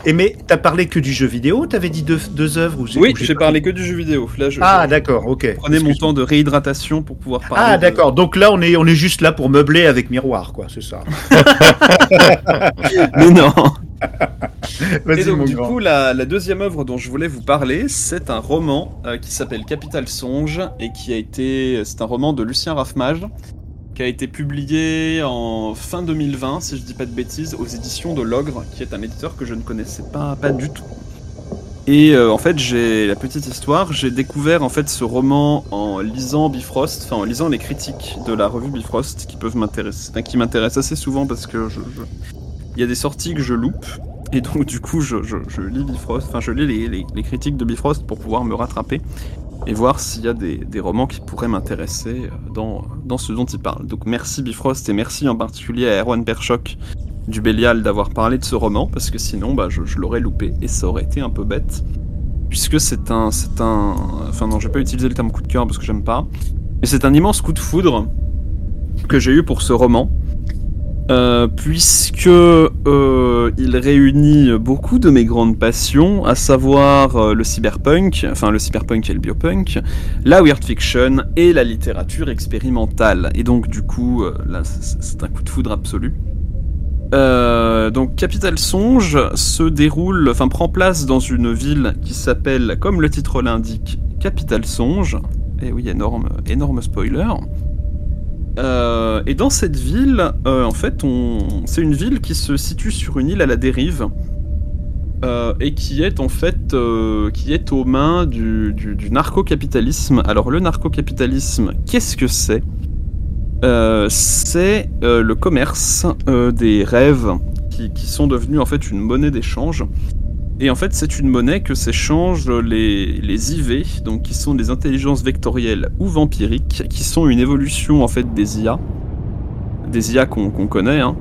Et mais t'as parlé que du jeu vidéo T'avais dit deux, deux œuvres Oui, j'ai parlé que du jeu vidéo. Là, je, Ah je d'accord, ok. prenais mon temps de réhydratation pour pouvoir parler. Ah de- d'accord, donc là on est on est juste là pour meubler avec miroir quoi, c'est ça. Mais non. Et donc, mon du grand. coup, la, la deuxième œuvre dont je voulais vous parler, c'est un roman euh, qui s'appelle Capital Songe et qui a été. C'est un roman de Lucien Raffmage qui a été publié en fin 2020, si je dis pas de bêtises, aux éditions de l'Ogre, qui est un éditeur que je ne connaissais pas, pas du tout. Et euh, en fait, j'ai la petite histoire, j'ai découvert en fait ce roman en lisant Bifrost, enfin en lisant les critiques de la revue Bifrost qui peuvent m'intéresser, qui m'intéressent assez souvent parce que il y a des sorties que je loupe et donc du coup je, lis Bifrost, enfin je lis les critiques de Bifrost pour pouvoir me rattraper et voir s'il y a des, romans qui pourraient m'intéresser euh, dans, dans ce dont il parle. Donc merci Bifrost et merci en particulier à Erwan Perchoc du Bélial d'avoir parlé de ce roman, parce que sinon, bah, je, je l'aurais loupé, et ça aurait été un peu bête. Puisque c'est un, c'est un... Enfin non, je vais pas utiliser le terme coup de cœur, parce que j'aime pas. Mais c'est un immense coup de foudre que j'ai eu pour ce roman. Euh, puisque euh, il réunit beaucoup de mes grandes passions, à savoir euh, le cyberpunk, enfin le cyberpunk et le biopunk, la weird fiction et la littérature expérimentale. Et donc du coup, là, c'est un coup de foudre absolu. Donc Capital Songe se déroule, enfin prend place dans une ville qui s'appelle, comme le titre l'indique, Capital Songe. Et oui, énorme, énorme spoiler. Euh, et dans cette ville, euh, en fait, c'est une ville qui se situe sur une île à la dérive. euh, et qui est en fait qui est aux mains du, du, du narcocapitalisme. Alors le narcocapitalisme, qu'est-ce que c'est? C'est le commerce des rêves qui, qui sont devenus en fait une monnaie d'échange. Et en fait, c'est une monnaie que s'échangent les, les IV, donc qui sont des intelligences vectorielles ou vampiriques, qui sont une évolution en fait des IA, des IA qu'on connaît, hein,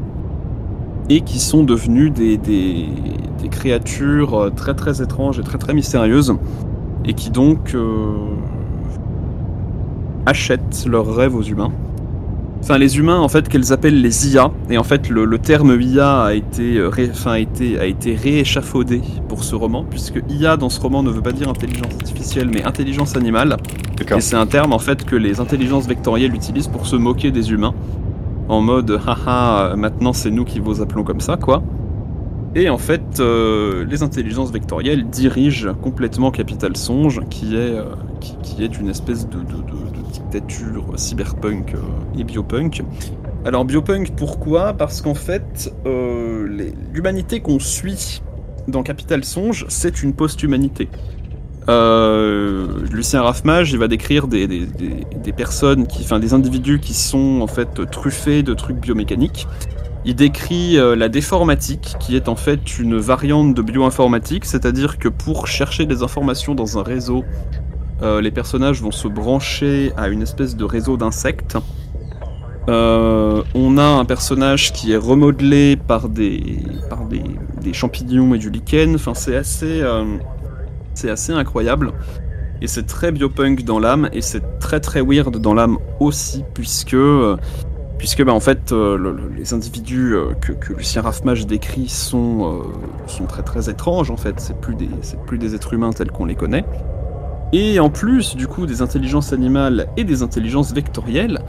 et qui sont devenues des créatures euh, très très étranges et très très mystérieuses, et qui donc euh, achètent leurs rêves aux humains. Enfin, les humains, en fait, qu'elles appellent les IA, et en fait, le, le terme IA a été, ré- enfin, a été, a été rééchafaudé pour ce roman, puisque IA dans ce roman ne veut pas dire intelligence artificielle, mais intelligence animale. Et c'est un terme, en fait, que les intelligences vectorielles utilisent pour se moquer des humains, en mode, haha, maintenant c'est nous qui vous appelons comme ça, quoi. Et en fait, euh, les intelligences vectorielles dirigent complètement Capital Songe, qui est, euh, qui, est une espèce de, dictature cyberpunk euh, et biopunk. Alors biopunk, pourquoi? Parce qu'en fait, euh, l'humanité qu'on suit dans Capital Songe, c'est une post-humanité. Euh, Lucien Raffmage, il va décrire des, personnes, enfin des individus qui sont en fait truffés de trucs biomécaniques. Il décrit la déformatique, qui est en fait une variante de bioinformatique, c'est-à-dire que pour chercher des informations dans un réseau, euh, les personnages vont se brancher à une espèce de réseau d'insectes. Euh, on a un personnage qui est remodelé par des, des, champignons et du lichen. Enfin, c'est assez, euh, c'est assez incroyable. Et c'est très biopunk dans l'âme, et c'est très très weird dans l'âme aussi, puisque, bah, en fait, le- le- les individus que, Lucien Raffmage décrit sont, sont très très étranges en fait. C'est plus des êtres humains tels qu'on les connaît. Et en plus, du coup, des intelligences animales et des intelligences vectorielles,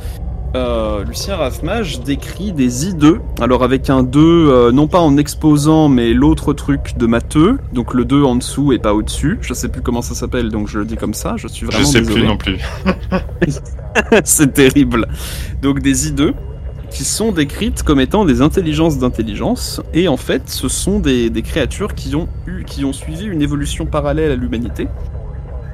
euh, Lucien Raffmage décrit des I2, alors avec un 2, euh, non pas en exposant, mais l'autre truc de matheux, donc le 2 en dessous et pas au-dessus. Je sais plus comment ça s'appelle, donc je le dis comme ça, je suis Je vraiment sais désolé. plus non plus. C'est terrible. Donc des I2 qui sont décrites comme étant des intelligences d'intelligence, et en fait, ce sont des, des créatures qui ont eu, qui ont suivi une évolution parallèle à l'humanité,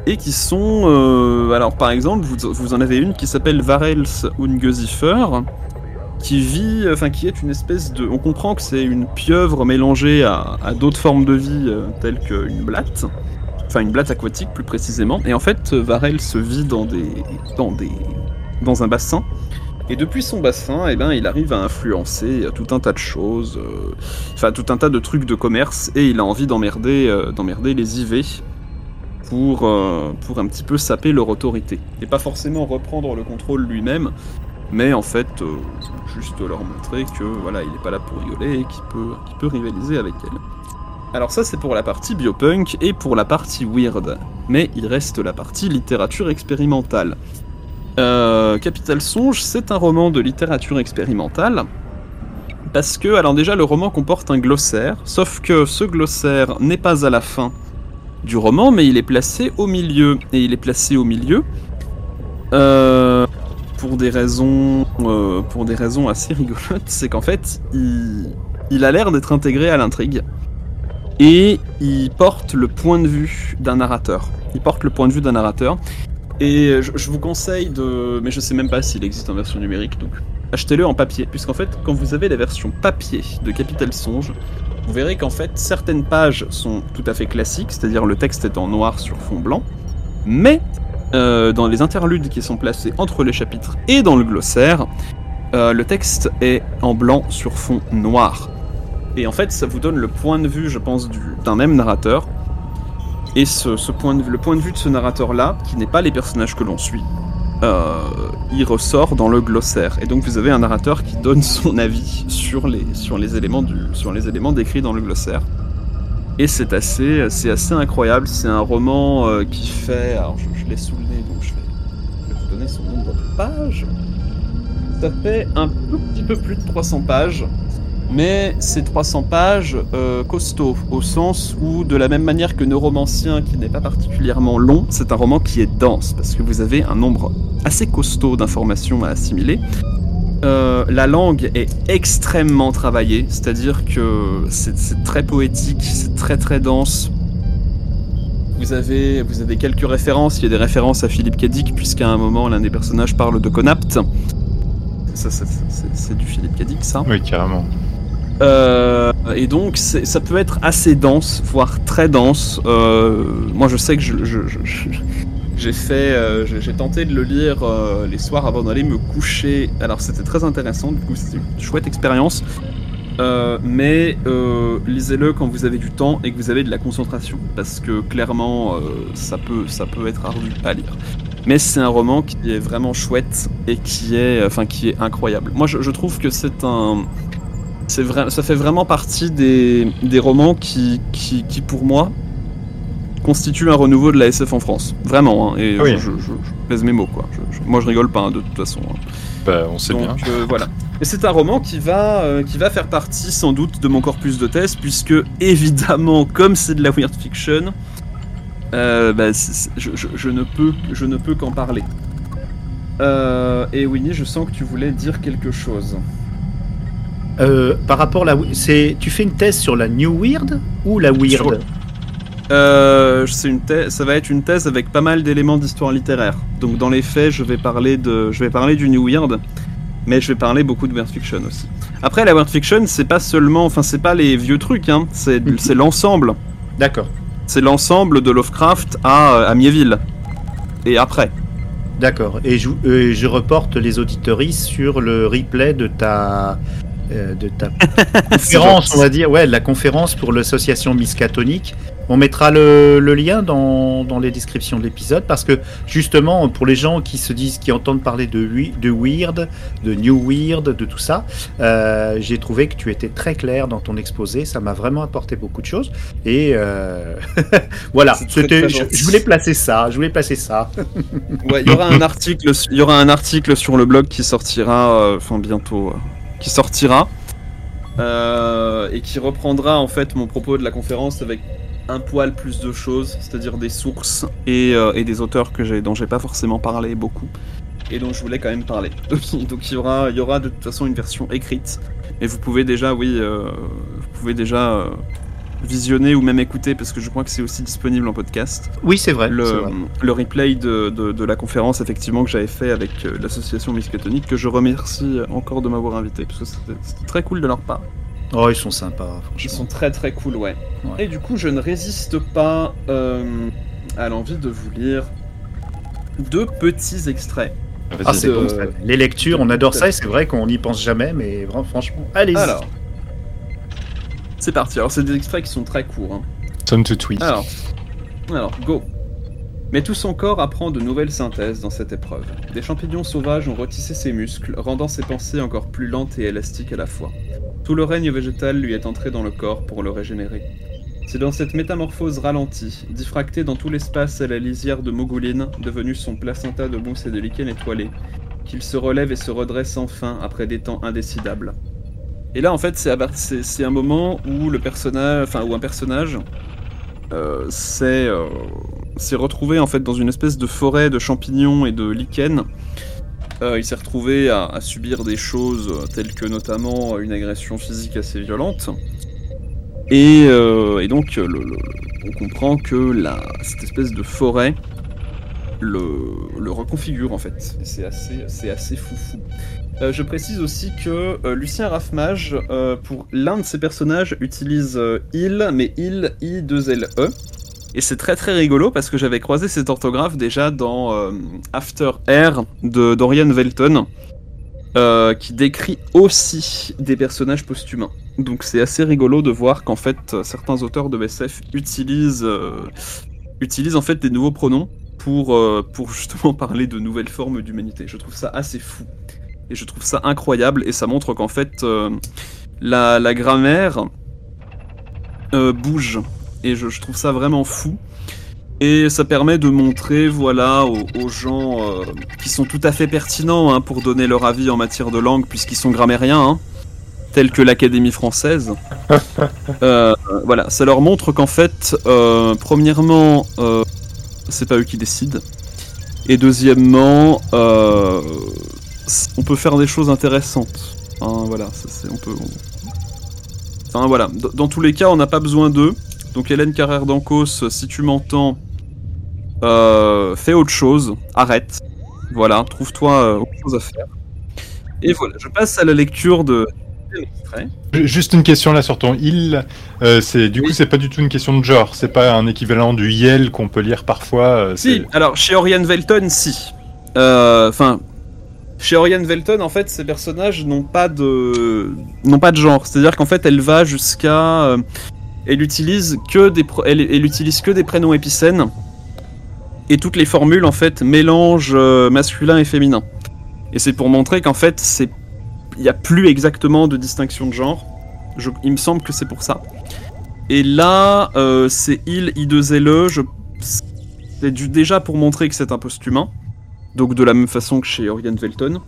et qui sont, euh, alors par exemple, vous, vous en avez une qui s'appelle Varels Ungesifer, qui vit, enfin qui est une espèce de, on comprend que c'est une pieuvre mélangée à, d'autres formes de vie euh, telles qu'une blatte, enfin une blatte aquatique plus précisément, et en fait Varel se vit dans des, dans des, dans un bassin. Et depuis son bassin, eh ben, il arrive à influencer euh, tout un tas de choses, euh, enfin tout un tas de trucs de commerce, et il a envie d'emmerder, d'emmerder les IV pour, euh, pour un petit peu saper leur autorité. Et pas forcément reprendre le contrôle lui-même, mais en fait euh, juste leur montrer que voilà, il est pas là pour rigoler et qu'il peut, peut rivaliser avec elle. Alors ça c'est pour la partie biopunk et pour la partie weird, mais il reste la partie littérature expérimentale. Euh, Capital Songe, c'est un roman de littérature expérimentale. Parce que, alors déjà, le roman comporte un glossaire, sauf que ce glossaire n'est pas à la fin du roman, mais il est placé au milieu. Et il est placé au milieu euh, pour des raisons, euh, pour des raisons assez rigolotes. C'est qu'en fait, il, a l'air d'être intégré à l'intrigue et il porte le point de vue d'un narrateur. Il porte le point de vue d'un narrateur. Et je, je vous conseille de. Mais je sais même pas s'il existe en version numérique, donc achetez-le en papier. Puisqu'en fait, quand vous avez la version papier de Capital Songe, vous verrez qu'en fait, certaines pages sont tout à fait classiques, c'est-à-dire le texte est en noir sur fond blanc. Mais euh, dans les interludes qui sont placés entre les chapitres et dans le glossaire, euh, le texte est en blanc sur fond noir. Et en fait, ça vous donne le point de vue, je pense, du- d'un même narrateur. Et ce, ce point de, le point de vue de ce narrateur-là, qui n'est pas les personnages que l'on suit, euh, il ressort dans le glossaire. Et donc vous avez un narrateur qui donne son avis sur les, sur les, éléments, sur les éléments décrits dans le glossaire. Et c'est assez, c'est assez incroyable. C'est un roman euh, qui fait. Alors je, je l'ai sous le nez, donc je vais vous donner son nombre de pages. Ça fait un tout petit peu plus de 300 pages. Mais c'est 300 pages euh, costauds, au sens où, de la même manière que Neuromancien, qui n'est pas particulièrement long, c'est un roman qui est dense, parce que vous avez un nombre assez costaud d'informations à assimiler. Euh, la langue est extrêmement travaillée, c'est-à-dire que c'est très poétique, c'est très très dense. Vous avez, vous avez quelques références, il y a des références à Philippe Cadic, puisqu'à un moment l'un des personnages parle de Conapt. C'est du Philippe Cadic, ça. Oui, carrément. Euh, et donc, ça peut être assez dense, voire très dense. Euh, moi, je sais que euh, j'ai tenté de le lire les soirs avant d'aller me coucher. Alors, c'était très intéressant. Du coup, c'était une chouette expérience. Mais lisez-le quand vous avez du temps et que vous avez de la concentration, parce que clairement, ça peut, ça peut être ardu à lire. Mais c'est un roman qui est vraiment chouette et qui est, enfin, qui est incroyable. Moi, je trouve que c'est un, c'est vrai, ça fait vraiment partie des, des romans qui, qui, qui, pour moi, constituent un renouveau de la SF en France. Vraiment, hein, et Oui. je, je, je- je pèse mes mots, quoi. Je- moi, je rigole pas, hein, de toute façon. hein. Bah, on sait bien. Euh, voilà. Et c'est un roman qui va, euh, qui va faire partie sans doute de mon corpus de thèse, puisque évidemment, comme c'est de la weird fiction, euh, bah, je, ne peux, je ne peux qu'en parler. Et Winnie, je sens que tu voulais dire quelque chose. Euh, par rapport à la, c'est, tu fais une thèse sur la New Weird ou la Weird? Euh, c'est une thèse, ça va être une thèse avec pas mal d'éléments d'histoire littéraire. Donc dans les faits, je vais parler de, je vais parler du New Weird, mais je vais parler beaucoup de weird fiction aussi. Après, la weird fiction, c'est pas seulement, enfin, c'est pas les vieux trucs, hein. C'est, Mhm. c'est l'ensemble. D'accord, C'est l'ensemble de Lovecraft à, à Mieville. Et après. d'accord. Et je, euh, je reporte les auditories sur le replay de ta, euh, de ta conférence, on va dire, ouais, la conférence pour l'association Miskatonic. On mettra le, le lien dans, dans les descriptions de l'épisode parce que justement pour les gens qui se disent, qui entendent parler de, we- de weird, de new weird, de tout ça, euh, j'ai trouvé que tu étais très clair dans ton exposé. Ça m'a vraiment apporté beaucoup de choses et euh, voilà. C'était, très je, voulais placer ça. Je voulais placer ça. Ouais, il y aura un article, il y aura un article sur le blog qui sortira, euh, enfin bientôt, euh, qui sortira, euh, et qui reprendra en fait mon propos de la conférence avec un poil plus de choses, c'est-à-dire des sources et, euh, des auteurs que dont j'ai pas forcément parlé beaucoup, et dont je voulais quand même parler. Donc, donc il y aura, il y aura de toute façon une version écrite, et vous pouvez déjà, oui, euh, vous pouvez déjà euh, visionner ou même écouter parce que je crois que c'est aussi disponible en podcast Oui, c'est vrai. le, c'est vrai. le replay de, de- de la conférence effectivement que j'avais fait avec euh, l'association Miskatonic que je remercie encore de m'avoir invité parce que c'était très cool de leur part. Oh, ils sont sympas, Ils franchement. sont très très cool, ouais. Ouais. Et du coup, je ne résiste pas euh, à l'envie de vous lire deux petits extraits. Vas-y. Ah, c'est de- bon, ça. Les lectures, on adore ça et c'est vrai qu'on n'y pense jamais, mais vra- franchement, allez-y. Alors, c'est parti. Alors, c'est des extraits qui sont très courts. hein. To tweet. Alors, alors, go. Mais tout son corps apprend de nouvelles synthèses dans cette épreuve. Des champignons sauvages ont retissé ses muscles, rendant ses pensées encore plus lentes et élastiques à la fois. Tout le règne végétal lui est entré dans le corps pour le régénérer. C'est dans cette métamorphose ralentie, diffractée dans tout l'espace à la lisière de Mogouline, devenue son placenta de mousse et de lichen étoilé, qu'il se relève et se redresse enfin après des temps indécidables. Et là, en fait, c'est un moment où le personnage, enfin, où un personnage euh, s'est euh, s'est retrouvé en fait dans une espèce de forêt de champignons et de lichens. Euh, il s'est retrouvé à, subir des choses telles que notamment une agression physique assez violente. Et, donc, on comprend que la, cette espèce de forêt le, reconfigure en fait. C'est assez, c'est assez foufou. Euh, je précise aussi que euh, Lucien Raffmage, euh, pour l'un de ses personnages, utilise il, mais il, I-2-L-E. Et c'est très très rigolo parce que j'avais croisé cette orthographe déjà dans After Air de Dorian Velton, qui décrit aussi des personnages posthumains. Donc c'est assez rigolo de voir qu'en fait certains auteurs de SF utilisent, utilisent en fait des nouveaux pronoms pour, pour justement parler de nouvelles formes d'humanité. Je trouve ça assez fou. Et je trouve ça incroyable et ça montre qu'en fait euh, la, la grammaire euh, bouge. Et je, je trouve ça vraiment fou. Et ça permet de montrer, voilà, aux, aux gens euh, qui sont tout à fait pertinents hein, pour donner leur avis en matière de langue, puisqu'ils sont grammairiens, hein, tels que l'Académie française. Euh, voilà, ça leur montre qu'en fait, euh, premièrement, c'est pas eux qui décident, et deuxièmement, on peut faire des choses intéressantes. Hein, voilà, ça, c'est- on peut. on- Enfin voilà, D- dans tous les cas, on n'a pas besoin d'eux. Donc Hélène Carrère d'Ancos, si tu m'entends, euh, fais autre chose, arrête. Voilà, trouve-toi euh, autre chose à faire. Et voilà, je passe à la lecture de. Juste une question là sur ton il. Euh, c'est du coup Oui. c'est pas du tout une question de genre. C'est pas un équivalent du yel qu'on peut lire parfois. Si, alors chez Orion Velton, si. Enfin, chez Orion Velton, en fait, ces personnages n'ont pas de genre. C'est-à-dire qu'en fait, elle va jusqu'à, euh, elle utilise que des prénoms épicènes et toutes les formules en fait mélangent euh, masculin et féminin. Et c'est pour montrer qu'en fait, c'est il n'y a plus exactement de distinction de genre. Il me semble que c'est pour ça. Et là, euh, c'est il, I2LE, je c'est déjà pour montrer que c'est un post-humain, donc de la même façon que chez Orion Velton.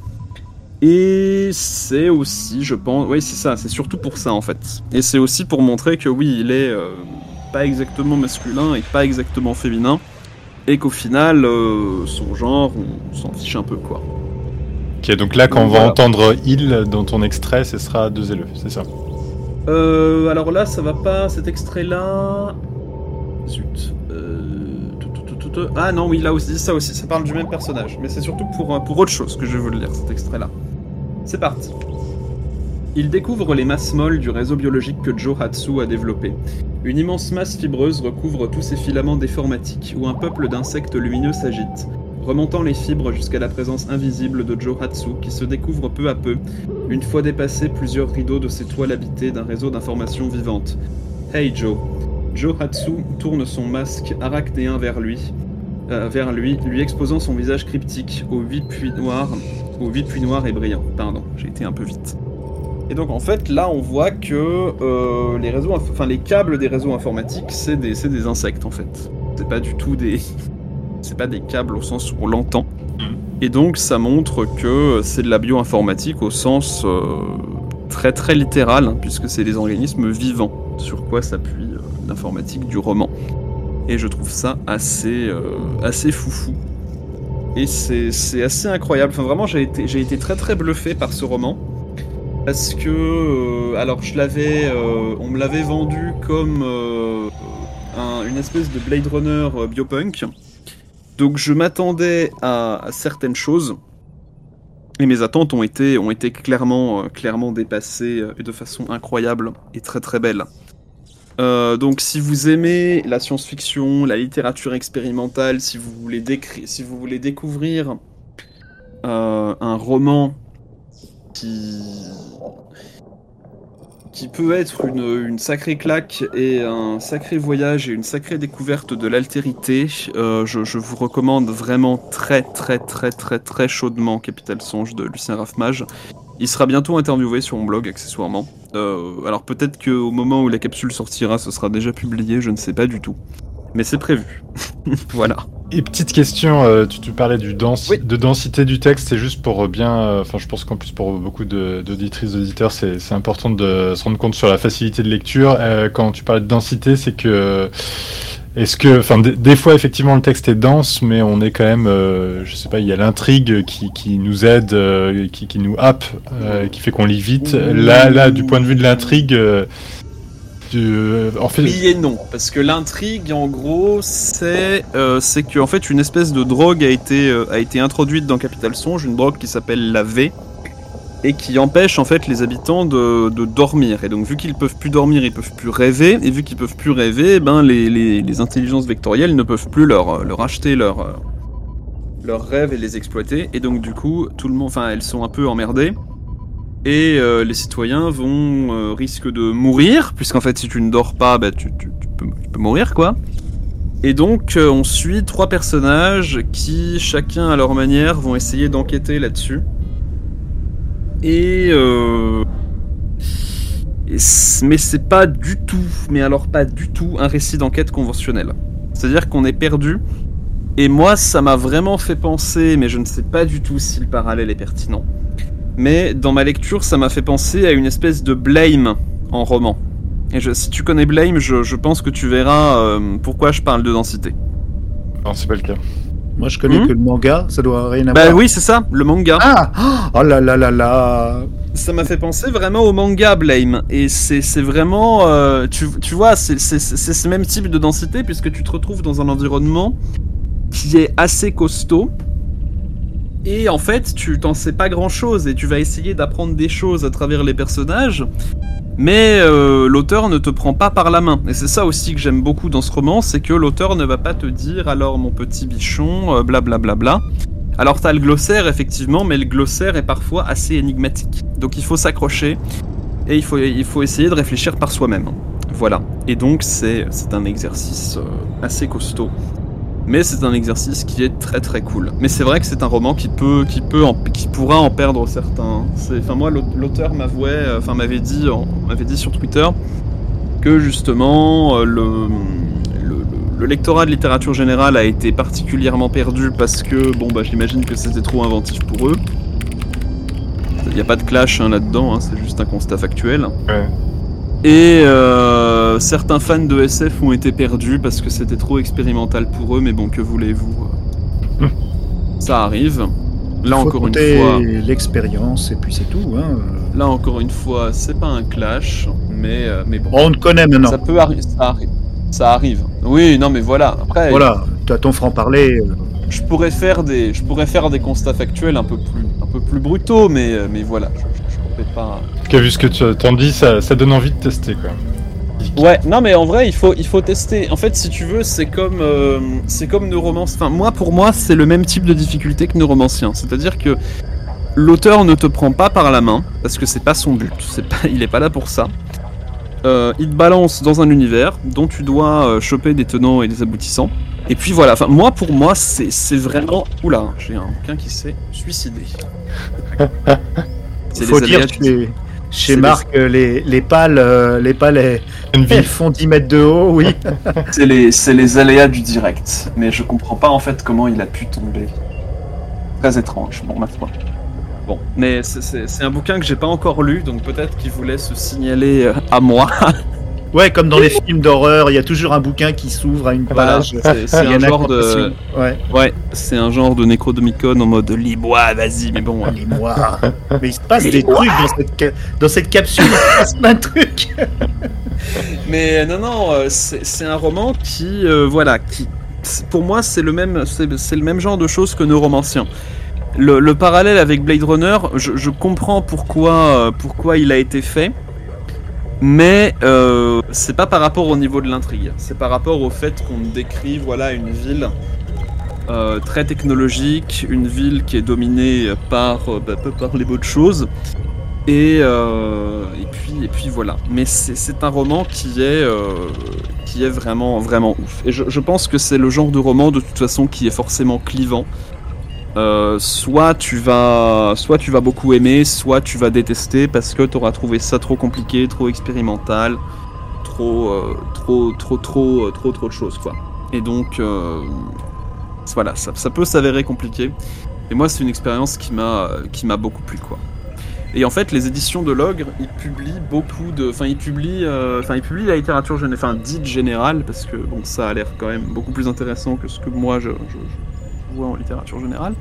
Et c'est aussi, je pense, oui c'est ça, c'est surtout pour ça en fait. Et c'est aussi pour montrer que oui, il est euh, pas exactement masculin et pas exactement féminin, et qu'au final, euh, son genre, on s'en fiche un peu quoi. Ok, donc là quand Donc, on va voilà. entendre il dans ton extrait, ce sera deux élèves, c'est ça? Euh, alors là, ça va pas, cet extrait-là... Zut. Euh, Ah non, oui, là aussi, ça aussi, ça parle du même personnage. Mais c'est surtout pour, euh, pour autre chose que je veux le lire, cet extrait-là. C'est parti. Il découvre les masses molles du réseau biologique que Joe Hatsu a développé. Une immense masse fibreuse recouvre tous ces filaments déformatiques où un peuple d'insectes lumineux s'agite, remontant les fibres jusqu'à la présence invisible de Joe Hatsu qui se découvre peu à peu une fois dépassés plusieurs rideaux de ces toiles habitées d'un réseau d'informations vivantes. Hey Joe. Joe Hatsu tourne son masque arachnéen vers lui, euh, vers lui, lui exposant son visage cryptique aux huit puits noirs, aux huit puits noirs et brillants. Pardon, j'ai été un peu vite. Et donc en fait là on voit que euh, les réseaux, enfin les câbles des réseaux informatiques c'est des, insectes en fait. C'est pas du tout des, c'est pas des câbles au sens où on l'entend. Et donc ça montre que c'est de la bioinformatique au sens euh, très très littéral, hein, puisque c'est des organismes vivants, sur quoi s'appuie l'informatique du roman. Et je trouve ça assez, euh, assez foufou. Et c'est assez incroyable. Enfin vraiment j'ai été, été très très bluffé par ce roman. Parce que, euh, alors je l'avais, euh, on me l'avait vendu comme un- une espèce de Blade Runner biopunk. Donc je m'attendais à, à certaines choses. Et mes attentes ont été, ont été clairement, clairement dépassées de façon incroyable et très très belle. Euh, donc si vous aimez la science-fiction, la littérature expérimentale, si vous voulez, découvrir euh, un roman qui, qui peut être une, sacrée claque et un sacré voyage et une sacrée découverte de l'altérité, euh, je, je vous recommande vraiment très très très très très chaudement Capital Songe de Lucien Raffmage. Il sera bientôt interviewé sur mon blog accessoirement. Euh, alors peut-être qu'au moment où la capsule sortira, ce sera déjà publié, je ne sais pas du tout. Mais c'est prévu. voilà. Et petite question, euh, tu, tu parlais du dens- Oui. de densité du texte, c'est juste pour bien, euh, enfin je pense qu'en plus pour beaucoup de- d'auditrices, d'auditeurs, c'est important de se rendre compte sur la facilité de lecture. Euh, quand tu parles de densité, c'est que est-ce que, enfin des, fois effectivement le texte est dense, mais on est quand même, euh, je sais pas, il y a l'intrigue qui, qui nous aide, euh, qui, qui nous happe, euh, qui fait qu'on lit vite. Là, là, du point de vue de l'intrigue. euh, en fait, Oui et non, parce que l'intrigue, en gros, c'est c'est que en fait une espèce de drogue a été a été introduite dans Capital Songe, une drogue qui s'appelle la V et qui empêche en fait les habitants de, dormir. Et donc vu qu'ils peuvent plus dormir, ils peuvent plus rêver, et vu qu'ils peuvent plus rêver, eh ben les, intelligences vectorielles ne peuvent plus leur leur acheter leur leurs rêves et les exploiter. Et donc du coup, tout le monde, enfin elles sont un peu emmerdées. Et euh, les citoyens vont euh, risquent de mourir, puisqu'en fait si tu ne dors pas, bah, tu peux mourir quoi. Et donc euh, on suit trois personnages qui, chacun à leur manière, vont essayer d'enquêter là-dessus. Et, euh, mais c'est pas du tout, mais alors pas du tout un récit d'enquête conventionnel. C'est-à-dire qu'on est perdu. Et moi, ça m'a vraiment fait penser, mais je ne sais pas du tout si le parallèle est pertinent. Mais dans ma lecture, ça m'a fait penser à une espèce de blame en roman. Et si tu connais Blame, je, je pense que tu verras euh, pourquoi je parle de densité. Non, c'est pas le cas. Moi, je connais Hmm que le manga, ça doit rien à Bah voir. oui, c'est ça, le manga. Ah Oh là là là là Ça m'a fait penser vraiment au manga Blame. Et c'est c'est vraiment. euh, tu, tu vois, c'est c'est- c'est- c'est ce même type de densité puisque tu te retrouves dans un environnement qui est assez costaud. Et en fait, tu t'en sais pas grand chose et tu vas essayer d'apprendre des choses à travers les personnages. Mais euh, l'auteur ne te prend pas par la main. Et c'est ça aussi que j'aime beaucoup dans ce roman, c'est que l'auteur ne va pas te dire alors mon petit bichon, euh, blablabla. Bla, bla, bla. Alors t'as le glossaire effectivement, mais le glossaire est parfois assez énigmatique. Donc il faut s'accrocher et il faut, essayer de réfléchir par soi-même. Voilà. Et donc c'est c'est un exercice euh, assez costaud. Mais c'est un exercice qui est très très cool. Mais c'est vrai que c'est un roman qui peut, qui peut, en- qui pourra en perdre certains. Enfin moi, l'aut- l'auteur m'avouait, euh, enfin m'avait dit, m'avait dit sur Twitter que justement euh, le, le, le- le lectorat de littérature générale a été particulièrement perdu parce que bon bah j'imagine que c'était trop inventif pour eux. Il n'y a pas de clash hein, là-dedans, hein, c'est juste un constat factuel. Et euh, certains fans de SF ont été perdus parce que c'était trop expérimental pour eux, mais bon, que voulez-vous euh, Ça arrive. Là Faut encore une fois, l'expérience et puis c'est tout. Hein. là encore une fois, c'est pas un clash, mais euh, mais bon, On te connaît maintenant. ça peut arriver, ça arrive, ça arrive. Oui, non, mais voilà. Après, Voilà, tu as ton franc-parler. je pourrais faire des, je pourrais faire des constats factuels un peu plus, un peu plus brutaux, mais mais voilà, je, pas. En tout cas, vu ce que tu t'en dis, ça, ça donne envie de tester, quoi. Ouais, non mais en vrai il faut il faut tester. En fait si tu veux c'est comme euh, c'est comme Neuromance. Enfin moi pour moi c'est le même type de difficulté que Neuromancien. C'est-à-dire que l'auteur ne te prend pas par la main parce que c'est pas son but. C'est pas il est pas là pour ça. Euh, il te balance dans un univers dont tu dois euh, choper des tenants et des aboutissants. Et puis voilà. Enfin moi pour moi c'est c'est vraiment oula j'ai un bouquin qui s'est suicidé. C'est faut les dire que chez, Marc, euh, les, les pales, euh, les pales elles, Envy. elles font 10 mètres de haut, oui. C'est les, c'est les aléas du direct. Mais je comprends pas en fait comment il a pu tomber. Très étrange, bon, ma foi. Bon, mais c'est- c'est c'est un bouquin que j'ai pas encore lu, donc peut-être qu'il voulait se signaler euh, à moi. Ouais, comme dans les films d'horreur, il y a toujours un bouquin qui s'ouvre à une page. c'est un genre de. Ouais, Ouais, c'est un genre de Necrodomicon en mode lis-moi, vas-y, mais bon. les mois. Mais il se passe des trucs dans cette, ca- dans cette capsule. Il se passe plein de trucs. Mais euh, non, non, euh, c'est un roman qui, euh, voilà, qui, pour moi, c'est le même, le même genre de choses que Neuromancien. Le, le parallèle avec Blade Runner, je, je comprends pourquoi, euh, pourquoi il a été fait, mais euh, c'est pas par rapport au niveau de l'intrigue. C'est par rapport au fait qu'on décrit, voilà, une ville. euh, très technologique, une ville qui est dominée par, euh, bah, par les bonnes choses, et, puis et puis voilà. Mais c'est un roman qui est vraiment vraiment ouf. Et je pense que c'est le genre de roman de toute façon qui est forcément clivant. Euh, soit tu vas soit tu vas beaucoup aimer, soit tu vas détester parce que tu auras trouvé ça trop compliqué, trop expérimental, trop euh, trop trop trop euh, trop trop de choses quoi. Et donc voilà, ça, peut s'avérer compliqué. Et moi c'est une expérience qui m'a qui m'a beaucoup plu quoi. Et en fait, les éditions de l'ogre, ils publient beaucoup de, enfin, ils publient, enfin, ils publient la littérature enfin, dite générale, parce que bon, ça a l'air quand même beaucoup plus intéressant que ce que moi je- je vois en littérature générale.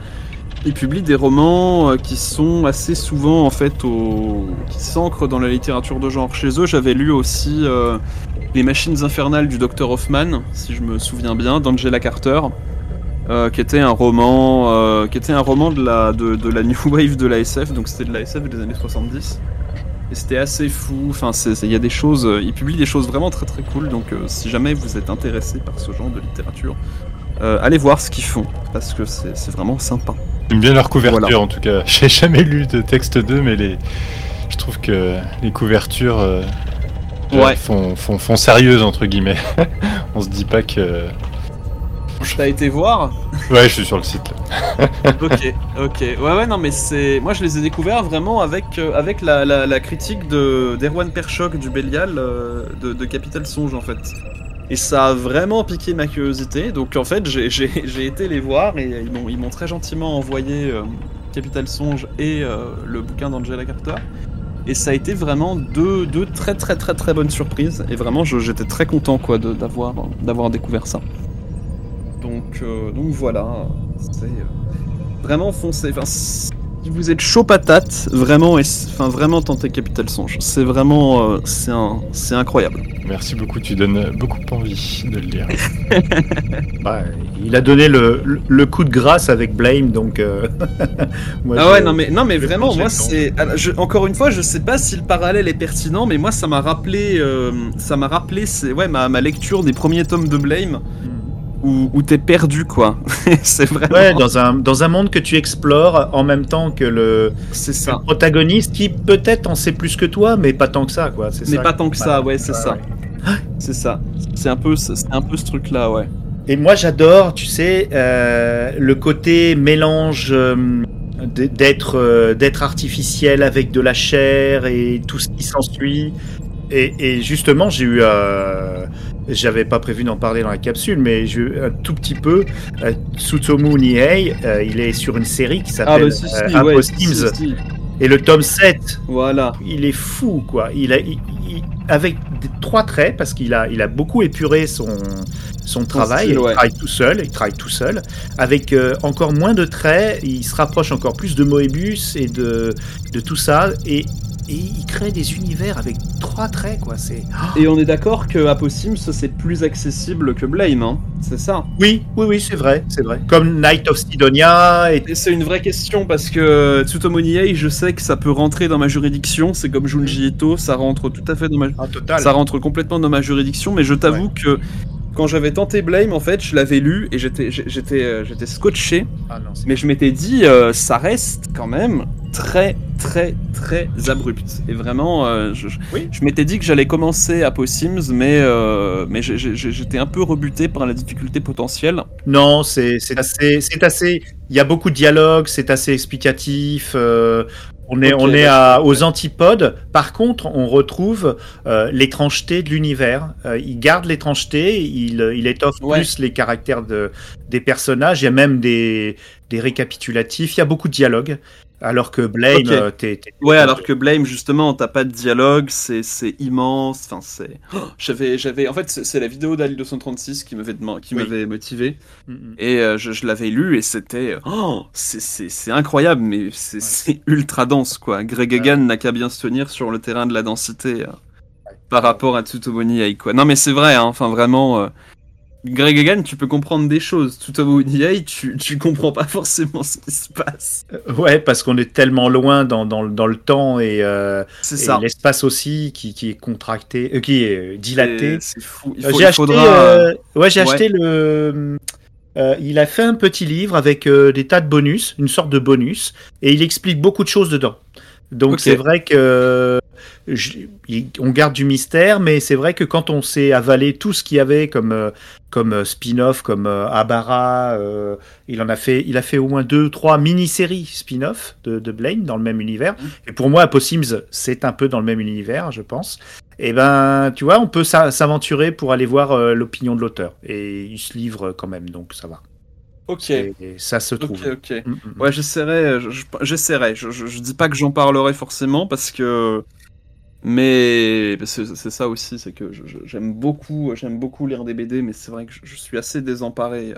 Ils publient des romans euh, qui sont assez souvent en fait au, qui s'ancrent dans la littérature de genre. Chez eux, j'avais lu aussi euh, Les Machines infernales du Dr Hoffman, si je me souviens bien, d'Angela Carter. euh, qui était un roman, qui était un roman de la, de, la new wave de la SF, donc c'était de la SF des années 70. Et c'était assez fou. Enfin, il y a des choses, ils publient des choses vraiment très très cool. Donc, si jamais vous êtes intéressé par ce genre de littérature, euh, allez voir ce qu'ils font parce que c'est vraiment sympa. J'aime bien leur couverture Voilà. en tout cas. J'ai jamais lu de texte d'eux, mais les, Je trouve que les couvertures euh, Ouais. font, font, font sérieuses, entre guillemets. On se dit pas que. T'as été voir Ouais, je suis sur le site là. Ok, ok. Ouais, ouais, non, mais c'est. Moi, je les ai découverts vraiment avec, euh, avec la, la, la critique de d'Erwan Perchoc du Bélial euh, de, de Capital Songe en fait. Et ça a vraiment piqué ma curiosité. Donc en fait, j'ai- été les voir et ils m'ont très gentiment envoyé euh, Capital Songe et euh, le bouquin d'Angela Carter. Et ça a été vraiment deux, très très très très bonnes surprises. Et vraiment, j'étais très content quoi d'avoir découvert ça. Donc, euh, voilà, c'est vraiment foncé. Vous êtes chaud patate, vraiment, et enfin vraiment tentez Capital Songe. C'est vraiment, euh, c'est un, c'est incroyable. Merci beaucoup, tu donnes beaucoup envie de le lire. Bah, il a donné le, le- le coup de grâce avec Blame, donc. euh, moi, ah je- ouais, non mais non mais vraiment, moi c'est, encore une fois, je sais pas si le parallèle est pertinent, mais moi ça m'a rappelé, euh, ça m'a rappelé, c'est ouais ma, ma lecture des premiers tomes de Blame où, où t'es perdu quoi. c'est vraiment, Ouais, dans un, dans un monde que tu explores en même temps que le, ça. protagoniste qui peut-être en sait plus que toi, mais pas tant que ça, quoi. C'est Mais ça. pas tant que ça, ouais, c'est ça, ouais. c'est ça. C'est un peu, c'est un peu ce truc là, ouais. Et moi, j'adore, tu sais, euh, le côté mélange euh, d'être euh, d'être artificiel avec de la chair et tout ce qui s'ensuit. Et, et justement, j'ai eu, euh, j'avais pas prévu d'en parler dans la capsule, mais eu un tout petit peu. Euh, Tsutomu Nihei, euh, il est sur une série qui Ah s'appelle bah si, si, euh, ouais, si. Et le tome 7, Voilà. il est fou, quoi. Il a, il- il- avec des- trois traits, parce qu'il a, il a beaucoup épuré son, son travail. style, ouais. Il travaille tout seul, il travaille tout seul. Avec euh, encore moins de traits, il se rapproche encore plus de Moebius et de, de tout ça. Et, et il crée des univers avec trois traits, quoi. C'est. Et on est d'accord que Apossims c'est plus accessible que Blame, hein C'est ça. Oui, oui, oui, c'est vrai, c'est vrai. Comme Night of Sidonia et Et c'est une vraie question parce que Tsutomu Nihei, je sais que ça peut rentrer dans ma juridiction. C'est comme Junji Ito, ça rentre tout à fait dans ma, Ah, total. ça rentre complètement dans ma juridiction. Mais je t'avoue que quand j'avais tenté Blame, en fait, je l'avais lu et j'étais, euh, j'étais scotché. Ah, non, Mais je m'étais dit, euh, ça reste quand même très, très, très abrupt. Et vraiment, euh, je, je- Oui. je m'étais dit que j'allais commencer Apossims, mais, euh, mais j'étais un peu rebuté par la difficulté potentielle. Non, c'est assez, c'est assez. Il y a beaucoup de dialogues, c'est assez explicatif. euh, on est, on est à, aux antipodes. Par contre, on retrouve l'étrangeté de l'univers. Il garde l'étrangeté, il, il étoffe Ouais. plus les caractères de, des personnages. Il y a même des, des récapitulatifs. Il y a beaucoup de dialogues. Alors que Blame, Ok. euh, t'es- t'es- Ouais, alors que Blame, justement, t'as pas de dialogue, c'est c'est immense. Enfin, c'est. Oh, j'avais, j'avais. En fait, c'est c'est la vidéo d'Ali 236 qui m'avait qui Oui. m'avait motivé. Mm, mm. Et euh, je, je l'avais lu et c'était. Oh, c'est- c'est c'est incroyable, mais c'est c'est ultra dense, quoi. Greg Egan n'a qu'à bien se tenir sur le terrain de la densité euh, par rapport à Tsutomu Nihei, quoi. Non, mais c'est vrai, hein, enfin, vraiment. Euh, Greg Egan, tu peux comprendre des choses. Tsutomu Nihei, tu, tu comprends pas forcément ce qui se passe. Ouais, parce qu'on est tellement loin dans, dans, le- dans le temps et, euh, et l'espace aussi qui, qui est contracté, euh, qui est euh, dilaté. C'est fou. Il, Euh, faut, j'ai acheté, faudra. euh, ouais, j'ai ouais. acheté le. euh, il a fait un petit livre avec euh, des tas de bonus, une sorte de bonus, et il explique beaucoup de choses dedans. Donc c'est vrai que je- on garde du mystère, mais c'est vrai que quand on s'est avalé tout ce qu'il y avait comme euh, comme euh, spin-off, comme euh, Abara, euh, il en a fait, il a fait au moins deux, trois mini-séries spin-off de, de Blaine dans le même univers. Mhm. Et pour moi, Apossims, c'est un peu dans le même univers, je pense. Et ben, tu vois, on peut s'a- s'aventurer pour aller voir l'opinion de l'auteur. Et il se livre quand même, donc ça va. Ok. Et, ça se trouve. Ok, ok. Mm, mm. Ouais, j'essaierai. je- je- J'essaierai. Je, je, je dis pas que j'en parlerai forcément parce que. Mais c'est ça aussi, c'est que j'aime beaucoup, j'aime beaucoup lire des BD, mais c'est vrai que je, je suis assez désemparé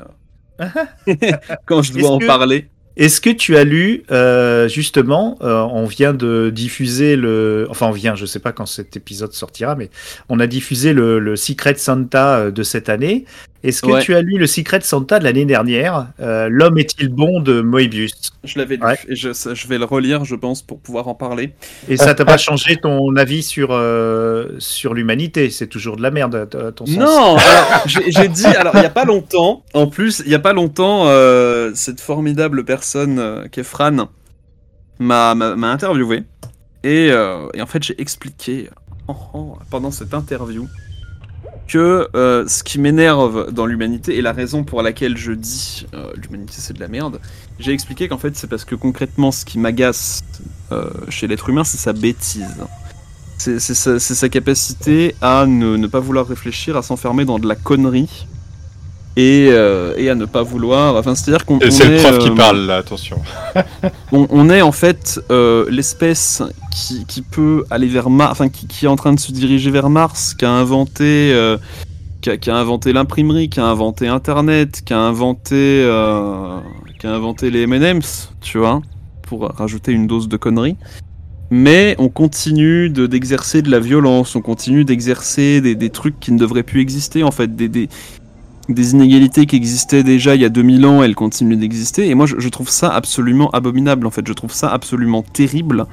euh, quand je dois en que- parler. Est-ce que tu as lu, euh, justement, euh, on vient de diffuser le... Enfin, on vient, je sais pas quand cet épisode sortira, mais on a diffusé le, le Secret Santa de cette année. Est-ce que Ouais. tu as lu le Secret Santa de l'année dernière, euh, L'homme est-il bon de Moebius? Je l'avais lu Ouais. et je, vais le relire, je pense, pour pouvoir en parler. Et ça t'a pas changé ton avis sur, euh, sur l'humanité? C'est toujours de la merde, à ton sens. Non, j'ai j'ai dit, alors il y a pas longtemps, en plus, il y a pas longtemps, euh, cette formidable personne euh, qui est Fran m'a interviewé Et, euh, et en fait, j'ai expliqué oh, oh, pendant cette interview que euh, ce qui m'énerve dans l'humanité et la raison pour laquelle je dis euh, l'humanité c'est de la merde, j'ai expliqué qu'en fait c'est parce que concrètement ce qui m'agace euh, chez l'être humain c'est sa bêtise. C'est sa capacité à ne, ne pas vouloir réfléchir, à s'enfermer dans de la connerie et, euh, et à ne pas vouloir. Enfin, c'est-à-dire qu'on. C'est le prof qui euh, parle là, attention. on, on est en fait euh, l'espèce qui, qui peut aller vers Mars, enfin qui, qui est en train de se diriger vers Mars, qui a inventé, qui a, qui a inventé l'imprimerie, qui a inventé Internet, qui a inventé, qui a inventé les M&M's, tu vois, pour rajouter une dose de conneries. Mais on continue de- d'exercer de, la violence, on continue d'exercer des, des trucs qui ne devraient plus exister, en fait, des, des, des inégalités qui existaient déjà il y a 2000 ans, elles continuent d'exister. Et moi, je, trouve ça absolument abominable, en fait. Je trouve ça absolument terrible.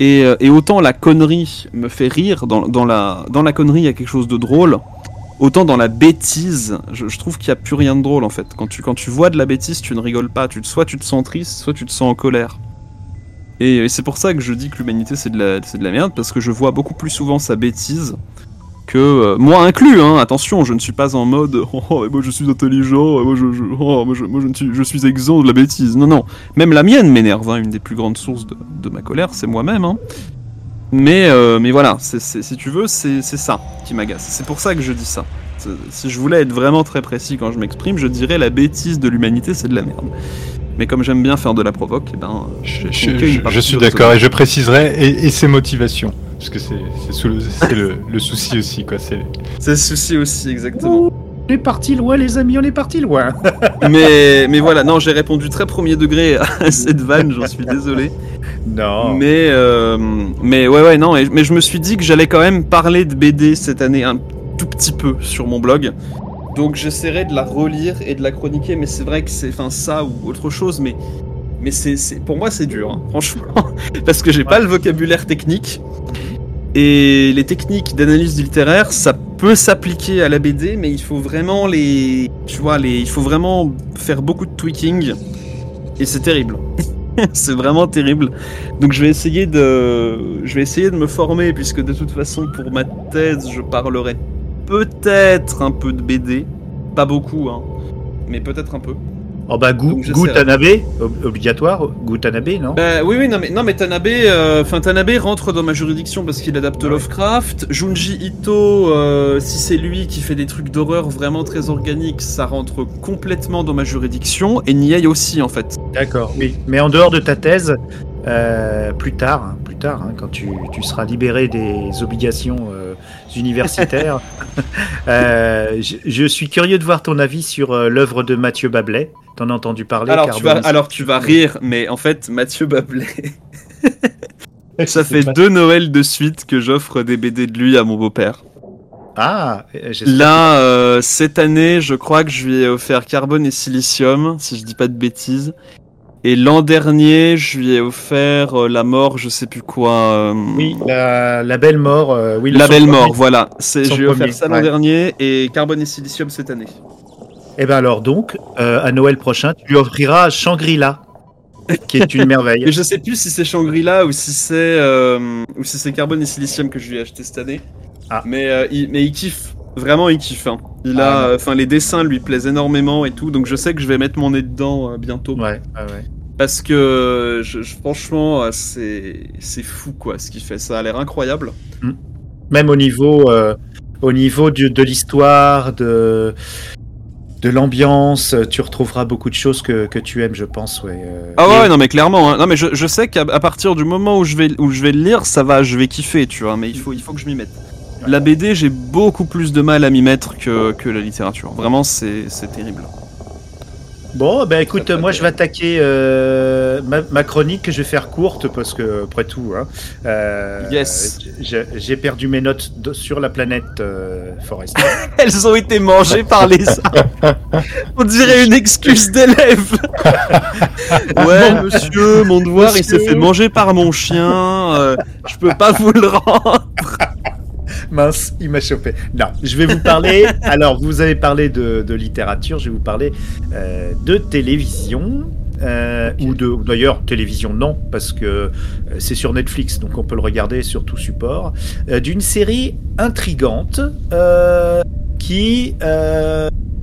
Et, euh, autant la connerie me fait rire, dans, la, dans la connerie, il y a quelque chose de drôle. Autant dans la bêtise, je, trouve qu'il n'y a plus rien de drôle en fait. Quand tu, quand tu vois de la bêtise, tu ne rigoles pas. Tu, soit tu te sens triste, soit tu te sens en colère. Et, c'est pour ça que je dis que l'humanité c'est de, la, de la merde, parce que je vois beaucoup plus souvent sa bêtise que euh, moi inclus. Hein, attention, je ne suis pas en mode oh, moi je suis intelligent, moi, je, je- oh, moi, je, moi, je ne suis, je suis exempt de la bêtise. Non, non. Même la mienne m'énerve. hein, Une des plus grandes sources de, de ma colère, c'est moi-même. hein. Mais, euh, mais voilà, si tu veux, c'est ça qui m'agace. C'est pour ça que je dis ça. Si je voulais être vraiment très précis quand je m'exprime, je dirais la bêtise de l'humanité, c'est de la merde. Mais comme j'aime bien faire de la provoque, eh ben, Je, suis d'accord et je préciserai et, et ses motivations. Parce que c'est le, le, le souci aussi, quoi. C'est C'est le souci aussi, exactement. On est parti loin, les amis, on est parti loin. mais, mais voilà, non, j'ai répondu très premier degré à cette vanne, j'en suis désolé. Non. Mais, euh, mais ouais, ouais, non, et- mais je me suis dit que j'allais quand même parler de BD cette année un tout petit peu sur mon blog. Donc j'essaierai de la relire et de la chroniquer, mais c'est vrai que c'est enfin ça ou autre chose, mais, mais c'est, c'est- pour moi c'est dur, hein, franchement, parce que j'ai pas le vocabulaire technique. Et les techniques d'analyse littéraire, ça peut s'appliquer à la BD, mais il faut vraiment les, tu vois, il faut vraiment faire beaucoup de tweaking, et c'est terrible. c'est vraiment terrible. Donc je vais de, je vais essayer de me former puisque de toute façon pour ma thèse je parlerai peut-être un peu de BD, pas beaucoup hein, mais peut-être un peu. Oh bah, Gu- Donc, sais, Tanabe, ob- obligatoire, Gu Tanabe, non? Bah oui oui non mais non mais Tanabe, euh, Tanabe rentre dans ma juridiction parce qu'il adapte ouais. Lovecraft. Junji Ito, euh, si c'est lui qui fait des trucs d'horreur vraiment très organiques, ça rentre complètement dans ma juridiction et Niei aussi en fait. D'accord, oui. Mais en dehors de ta thèse, euh, plus tard, hein, plus tard, hein, quand tu, tu seras libéré des obligations universitaires, euh, je, je suis curieux de voir ton avis sur euh, l'œuvre de Mathieu Bablet. T'en as entendu parler Alors tu, vas, Carbone- alors tu vas rire, mais en fait, Mathieu Bablet, ça fait pas- deux Noëls de suite que j'offre des BD de lui à mon beau-père. Ah, euh, Là, euh, cette année, je crois que je lui ai offert Carbone et Silicium, si je dis pas de bêtises. Et l'an dernier, je lui ai offert euh, La Mort, je sais plus quoi. euh, Oui, la, la belle mort. euh, oui, La Belle. Mort, voilà. C'est- Je lui ai offert premier, ça l'an ouais. dernier et Carbone et Silicium cette année. Eh ben alors donc, à Noël prochain, tu lui offriras Shangri-La, qui est une merveille. Mais je sais plus si c'est Shangri-La ou si c'est ou si c'est Carbone et Silicium que je lui ai acheté cette année. Ah. Mais il, mais il kiffe, vraiment il kiffe. hein. Il Ah, a, non. enfin les dessins lui plaisent énormément et tout, donc je sais que je vais mettre mon nez dedans euh, bientôt Ouais, ouais, ouais. parce que je, je- franchement euh, c'est c'est fou quoi ce qu'il fait. Ça a l'air incroyable. Même au niveau, euh, au niveau du- de l'histoire, de, de l'ambiance, tu retrouveras beaucoup de choses que, que tu aimes, je pense. Ouais. euh. Ah ouais, Et- non mais clairement. hein. Non mais je, je sais qu'à partir du moment où je vais où je vais le lire, ça va, je vais kiffer, tu vois. Mais il faut il faut que je m'y mette. La BD, j'ai beaucoup plus de mal à m'y mettre que, que la littérature. Vraiment, c'est c'est terrible. Bon, ben écoute, moi je vais attaquer euh, ma, ma chronique que je vais faire courte parce que après tout, hein, euh, Yes. j'ai perdu mes notes de- sur la planète euh, Forest. Elles ont été mangées par les arbres. On dirait une excuse d'élève. ouais, monsieur, mon devoir, il s'est fait manger par mon chien. euh, je peux pas vous le rendre. Mince, il m'a chopé. Non, je vais vous parler. alors, vous avez parlé de, de littérature, je vais vous parler euh, de télévision. euh, ou de d'ailleurs télévision non parce que euh, c'est sur Netflix donc on peut le regarder sur tout support euh, d'une série intrigante qui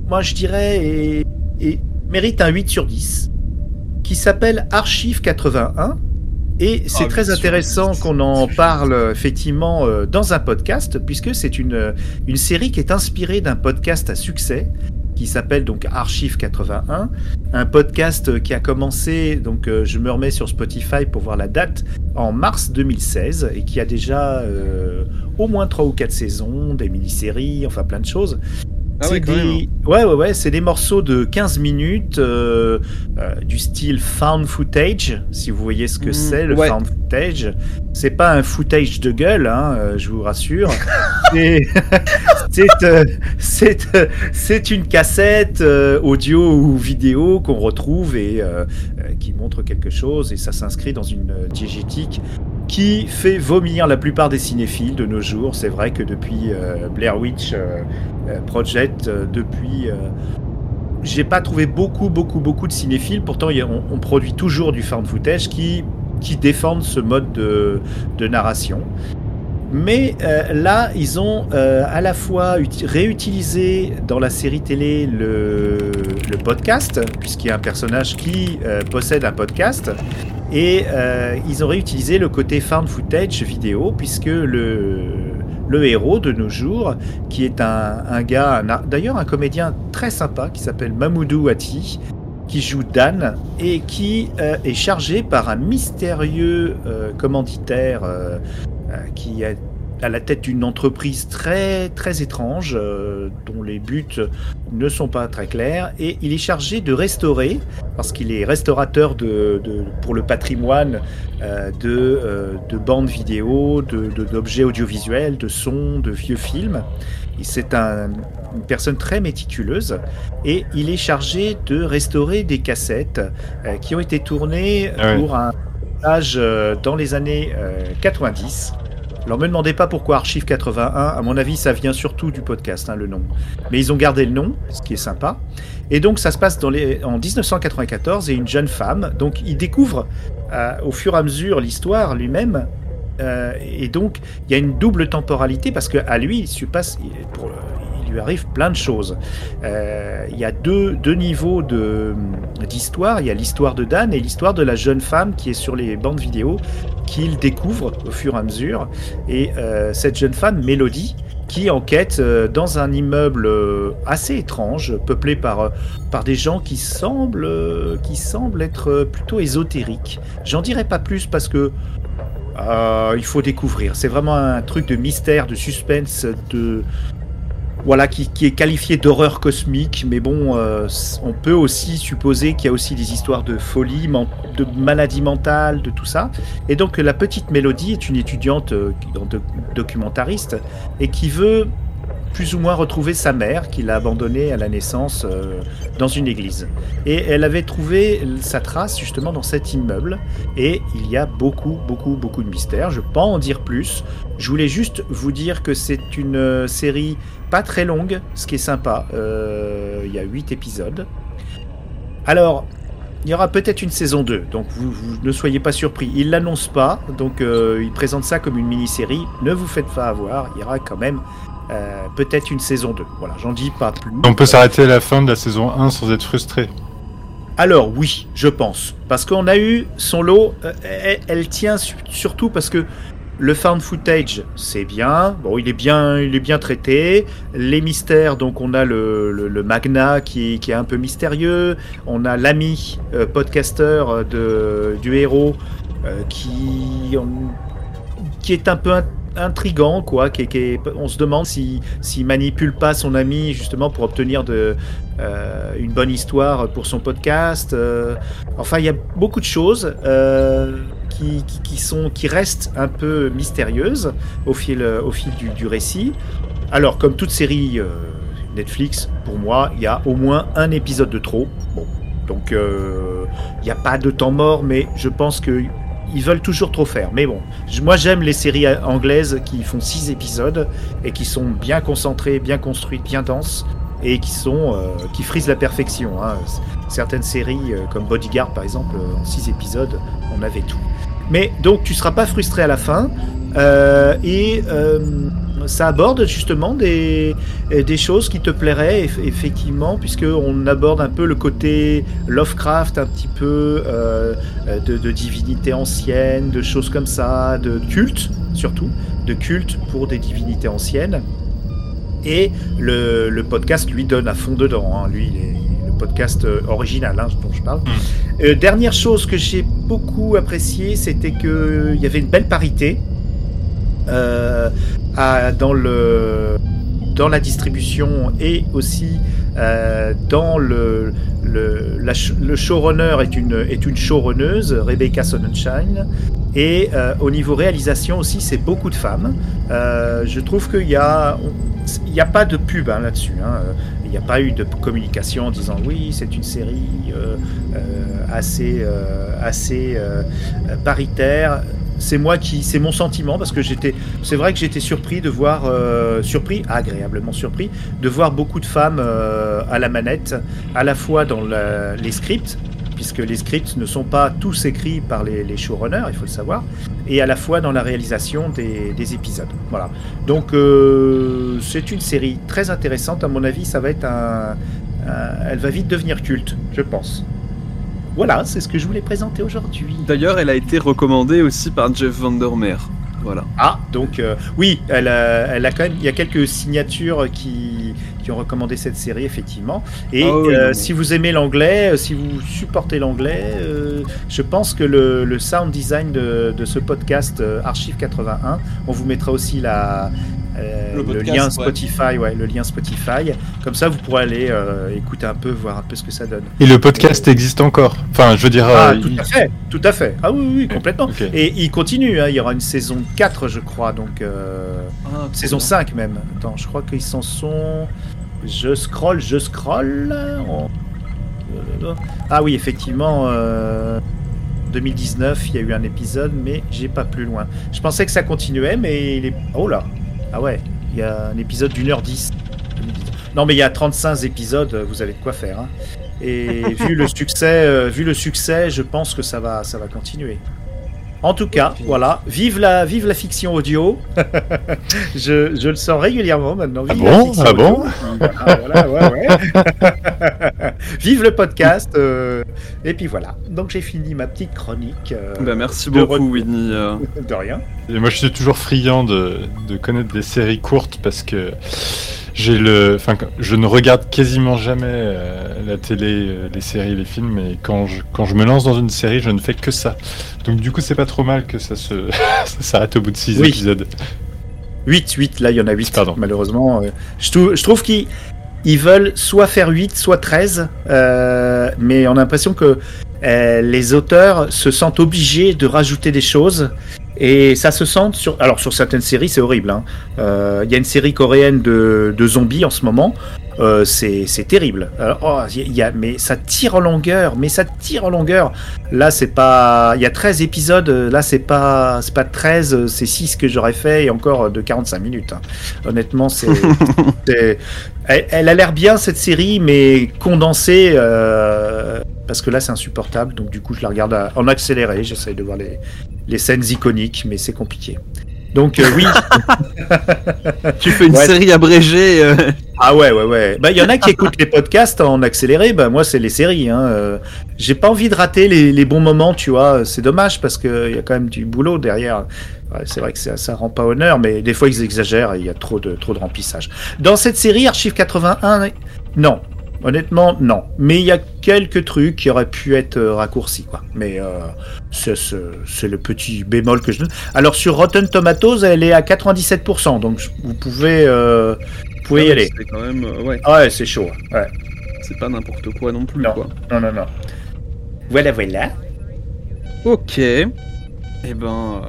moi je dirais est- est- mérite un 8 sur 10 qui s'appelle Archive 81 et c'est Ah, très intéressant qu'on en parle euh, effectivement euh, dans un podcast puisque c'est une une série qui est inspirée d'un podcast à succès qui s'appelle donc Archive 81, un podcast qui a commencé, donc euh, je me remets sur Spotify pour voir la date, en mars 2016 et qui a déjà euh, au moins trois ou quatre saisons, des mini-séries, enfin plein de choses. Ah C'est ouais, quand des... même. ouais, ouais, ouais, c'est des morceaux de 15 minutes euh, euh, du style found footage, si vous voyez ce que Mmh, c'est le ouais. found footage. C'est pas un footage de gueule, hein, euh, je vous rassure. c'est une cassette audio ou vidéo qu'on retrouve et qui montre quelque chose et ça s'inscrit dans une diégétique qui fait vomir la plupart des cinéphiles de nos jours. C'est vrai que depuis euh, Blair Witch euh, euh, Project, euh, depuis j'ai pas trouvé beaucoup, beaucoup, beaucoup de cinéphiles. Pourtant, on, produit toujours du found footage qui, qui défendent ce mode de, narration. Mais là, ils ont à la fois uti- réutilisé dans la série télé le, podcast, puisqu'il y a un personnage qui possède un podcast, et euh, ils ont réutilisé le côté found footage vidéo, puisque le, héros de nos jours, qui est un, un gars, d'ailleurs un comédien très sympa, qui s'appelle Mamoudou Ati, qui joue Dan, et qui euh, est chargé par un mystérieux euh, commanditaire qui est à la tête d'une entreprise très très étrange euh, dont les buts ne sont pas très clairs et il est chargé de restaurer parce qu'il est restaurateur de, de- pour le patrimoine euh, de, euh, de bandes vidéo, d'objets audiovisuels, de sons, de vieux films. Et C'est un- une personne très méticuleuse et il est chargé de restaurer des cassettes qui ont été tournées Ah ouais. pour un âge dans les années euh, 90. Alors me demandez pas pourquoi Archive 81, à mon avis ça vient surtout du podcast, hein, le nom. Mais ils ont gardé le nom, ce qui est sympa. Et donc ça se passe en 1994 et une jeune femme, donc il découvre euh, au fur et à mesure l'histoire lui-même. Euh, et donc il y a une double temporalité parce que à lui il se passe, pour- lui arrive plein de choses. Euh, il y a deux, deux niveaux d'histoire. Il y a l'histoire de Dan et l'histoire de la jeune femme qui est sur les bandes vidéo qu'il découvre au fur et à mesure. Et euh, cette jeune femme, Mélodie, qui enquête euh, dans un immeuble assez étrange, peuplé par, par des gens qui semblent, qui semblent être plutôt ésotériques. J'en dirai pas plus parce que il faut découvrir. C'est vraiment un truc de mystère, de suspense, de voilà qui, qui est qualifié d'horreur cosmique. Mais bon, euh, on peut aussi supposer qu'il y a aussi des histoires de folie, de maladie mentale, de tout ça. Et donc la petite Mélodie est une étudiante euh, do- documentariste et qui veut plus ou moins retrouver sa mère qu'il a abandonnée à la naissance euh, dans une église. Et elle avait trouvé sa trace justement dans cet immeuble. Et il y a beaucoup, beaucoup, beaucoup de mystères. Je ne peux pas en dire plus. Je voulais juste vous dire que c'est une série pas très longue, ce qui est sympa. Euh, il y a 8 épisodes. Alors, il y aura peut-être une saison 2, donc vous, vous ne soyez pas surpris. Il l'annonce pas, donc euh, il présente ça comme une mini-série. Ne vous faites pas avoir, il y aura quand même euh, peut-être une saison 2. Voilà, j'en dis pas plus. On peut s'arrêter à la fin de la saison 1 sans être frustré. Alors oui, je pense. Parce qu'on a eu son lot, elle, elle tient su- surtout parce que le found footage, c'est bien. Bon, il est bien, il est bien traité. Les mystères, donc on a le, le, Magna qui, qui est un peu mystérieux. On a l'ami euh, podcaster euh, de, du héros euh, qui, qui est un peu in- intrigant, quoi. Qui, qui on se demande si s'il manipule pas son ami justement pour obtenir de, une bonne histoire pour son podcast. enfin, il y a beaucoup de choses qui, sont, qui restent un peu mystérieuses au fil, au fil du, récit. Alors, comme toute série euh, Netflix, pour moi, il y a au moins un épisode de trop. Bon, donc euh, il n'y a pas de temps mort, mais je pense que ils veulent toujours trop faire. Mais bon, moi j'aime les séries anglaises qui font six épisodes et qui sont bien concentrées, bien construites, bien denses. Et qui sont euh, qui frisent la perfection. hein. Certaines séries euh, comme Bodyguard par exemple, euh, en six épisodes, on avait tout. Mais donc tu seras pas frustré à la fin et ça aborde justement des, des choses qui te plairaient eff- effectivement puisque on aborde un peu le côté Lovecraft un petit peu de, de divinités anciennes, de choses comme ça, de culte surtout, de culte pour des divinités anciennes. Et le, le podcast lui donne à fond dedans. hein. Lui, il est le podcast euh, original hein, dont je parle. Euh, dernière chose que j'ai beaucoup apprécié, c'était qu'il y avait une belle parité euh, à- dans le dans la distribution et aussi euh, dans le le, la showrunner est une est une showrunneuse Rebecca Sonnenschein. Et euh, au niveau réalisation aussi c'est beaucoup de femmes. Euh, je trouve qu'il y a n'y a pas de pub hein, là-dessus hein. il n'y a pas eu de communication en disant oui c'est une série euh, assez assez paritaire c'est moi qui c'est mon sentiment parce que j'étais c'est vrai que j'étais surpris de voir euh, surpris agréablement surpris de voir beaucoup de femmes euh, à la manette à la fois dans les scripts puisque les scripts ne sont pas tous écrits par les, les showrunners il faut le savoir et à la fois dans la réalisation des, des épisodes. Voilà. Donc euh, c'est une série très intéressante. À mon avis ça va être un- elle va vite devenir culte je pense voilà c'est ce que je voulais présenter aujourd'hui D'ailleurs, elle a été recommandée aussi par Jeff Vandermeer. Voilà. Ah, donc euh, oui, elle a, elle a quand même, il y a quelques signatures qui, qui ont recommandé cette série effectivement. Et Ah oui, euh, si vous aimez l'anglais, euh, si vous supportez l'anglais, euh, je pense que le, le sound design de, de ce podcast Archive 81, on vous mettra aussi la euh, Le lien. Spotify, ouais, le lien Spotify. Comme ça, vous pourrez aller euh, écouter un peu, voir un peu ce que ça donne. Et le podcast existe encore. Enfin, je veux dire. Ah, euh, tout il- à fait, tout à fait. Ah oui, oui, oui, complètement. Et il continue, hein, il y aura une saison 4, je crois, donc euh, saison 5 même. Attends, je crois qu'ils s'en sont. Je scroll, je scroll. On- Ah oui, effectivement, euh, 2019, il y a eu un épisode, mais j'ai pas plus loin. Je pensais que ça continuait, mais il est. Oh là Ah ouais, il y a un épisode d'une heure 10. 2019. Non, mais il y a 35 épisodes, vous avez de quoi faire. hein. Et vu le succès, euh, vu le succès, je pense que ça va, ça va continuer. En tout cas, voilà, vive la, vive la fiction audio. je, je le sens régulièrement maintenant. Vive Ah la bon Ah audio. bon Ah, voilà, ouais, ouais. vive le podcast. euh, et puis voilà. Donc j'ai fini ma petite chronique. euh, Bah, merci beaucoup. Winnie. euh. De rien. Et moi, je suis toujours friand de, de connaître des séries courtes parce que j'ai le, enfin, je ne regarde quasiment jamais euh, la télé, euh, les séries, les films, et quand je, quand je me lance dans une série, je ne fais que ça. Donc du coup, c'est pas trop mal que ça se, ça s'arrête au bout de 6 Oui. épisodes. 8, 8, là il y en a 8, Pardon. malheureusement. euh, je, trouve, je trouve qu'ils ils veulent soit faire 8, soit 13, euh, mais on a l'impression que les auteurs se sentent obligés de rajouter des choses. Et ça se sent sur. Alors, sur certaines séries, c'est horrible. hein. Euh, Il y a une série coréenne de, de zombies en ce moment. Euh, c'est terrible. Alors, oh, y a- mais ça tire en longueur. Mais ça tire en longueur. Là, c'est pas. Il y a 13 épisodes. Là, c'est pas, c'est pas 13, c'est 6 que j'aurais fait et encore de 45 minutes. hein. Honnêtement, c'est. elle, elle a l'air bien cette série, mais condensée. euh, parce que là, c'est insupportable. Donc, du coup, je la regarde en accéléré. J'essaye de voir les, les scènes iconiques, mais c'est compliqué. Donc, euh, oui. Tu fais une Ouais. série abrégée. euh. Ah ouais, ouais, ouais. Bah, il y en a qui écoutent les podcasts en accéléré. Bah, moi, c'est les séries. Hein. Euh, J'ai pas envie de rater les, les bons moments, tu vois. C'est dommage parce qu'il y a quand même du boulot derrière. Ouais, c'est vrai que ça, ça rend pas honneur, mais des fois, ils exagèrent et il y a trop de, trop de remplissage. Dans cette série, Archive 81, non. Honnêtement, non. Mais il y a quelques trucs qui auraient pu être euh, raccourcis, quoi. Mais euh, c'est le petit bémol que je donne. Alors, sur Rotten Tomatoes, elle est à 97%. Donc, vous pouvez, euh, vous pouvez y aller. C'est quand même. euh, ouais, Ah ouais, c'est chaud. Ouais. c'est pas n'importe quoi non plus, Non. quoi. Non, non, non. Voilà, voilà. Ok. Eh ben.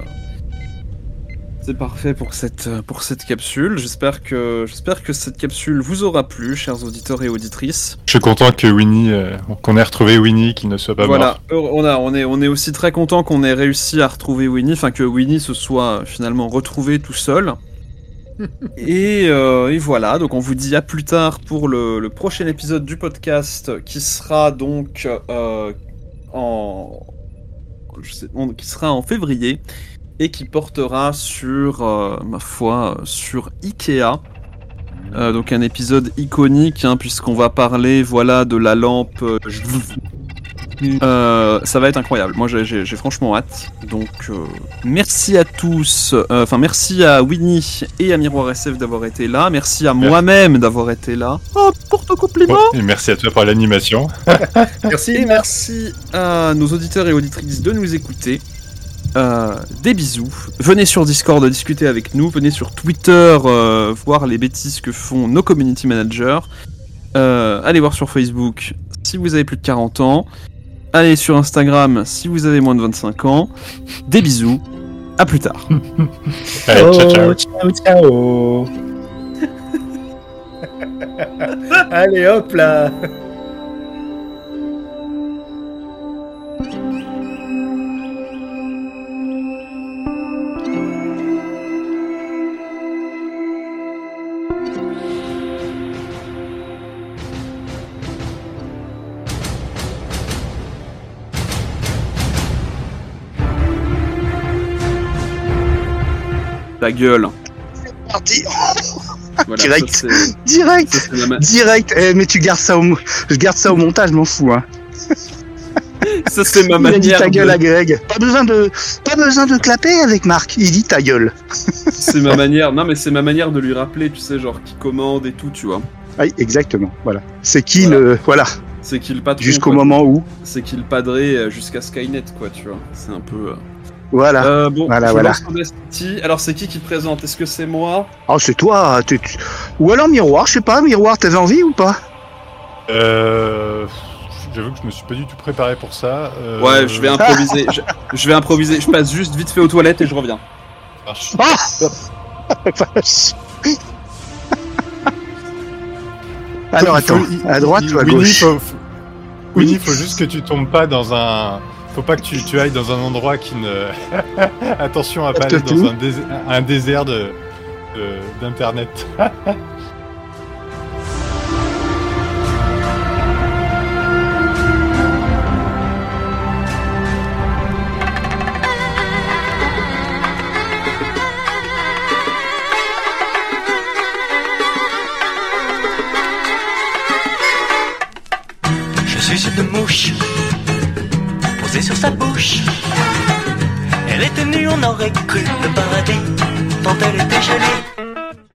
Euh, C'est parfait pour cette, euh, pour cette capsule. J'espère que, j'espère que cette capsule vous aura plu, chers auditeurs et auditrices. Je suis content que Winnie, euh, qu'on ait retrouvé Winnie, qui ne soit pas voilà, mort. heureux- on, a, on, est, on est aussi très content qu'on ait réussi à retrouver Winnie, enfin que Winnie se soit finalement retrouvé tout seul. et, euh, et voilà, donc on vous dit à plus tard pour le, le prochain épisode du podcast qui sera donc euh, en je sais- on- qui sera en février et qui portera sur euh, ma foi sur Ikea. Euh, donc un épisode iconique hein, puisqu'on va parler voilà de la lampe. euh, ça va être incroyable. Moi j'ai- franchement hâte. Donc merci à tous. Enfin merci à Winnie et à Miroir SF d'avoir été là. Merci à moi-même d'avoir été là. Oh pour ton compliment. Et merci à toi pour l'animation. Merci. Et merci à nos auditeurs et auditrices de nous écouter. Euh, des bisous. Venez sur Discord discuter avec nous. Venez sur Twitter euh, voir les bêtises que font nos community managers. Euh, allez voir sur Facebook si vous avez plus de 40 ans. Allez sur Instagram si vous avez moins de 25 ans. Des bisous. À plus tard. Allez, ciao, ciao. Oh, ciao, ciao. Allez, hop là. Ta gueule. Parti Voilà, Direct. ça, direct, ça, ma- direct. Eh, mais tu gardes ça au, je garde ça au montage, je m'en fous. Hein. ça, c'est ma Il a dit manière. ta gueule de- à Greg. Pas besoin de, pas besoin de clapper avec Marc. Il dit ta gueule. C'est ma manière. Non, mais c'est ma manière de lui rappeler, tu sais, genre qui commande et tout, tu vois. Oui, exactement. Voilà. C'est qui Voilà. le, voilà, C'est qui le patron jusqu'au moment où, C'est qui le padré euh, jusqu'à Skynet, quoi, tu vois. C'est un peu. euh, voilà. Euh, bon, Voilà, je voilà. lance Audacity. Alors, c'est qui qui présente? Est-ce que c'est moi? Oh, c'est toi. t'es- Ou alors miroir, je sais pas. Miroir, t'avais envie ou pas? Euh, J'avoue que je me suis pas du tout préparé pour ça. Euh, Ouais, je vais improviser. je, je vais improviser. Je passe juste vite fait aux toilettes et je reviens. Ah Vache. Alors faut- attends, à droite il- ou à Winnie, gauche? faut, faut- Winnie, faut juste que tu tombes pas dans un. Faut pas que tu, tu ailles dans un endroit qui ne. Attention à pas aller dans un, dés- un désert de de- on aurait cru le paradis, tant elle était jolie.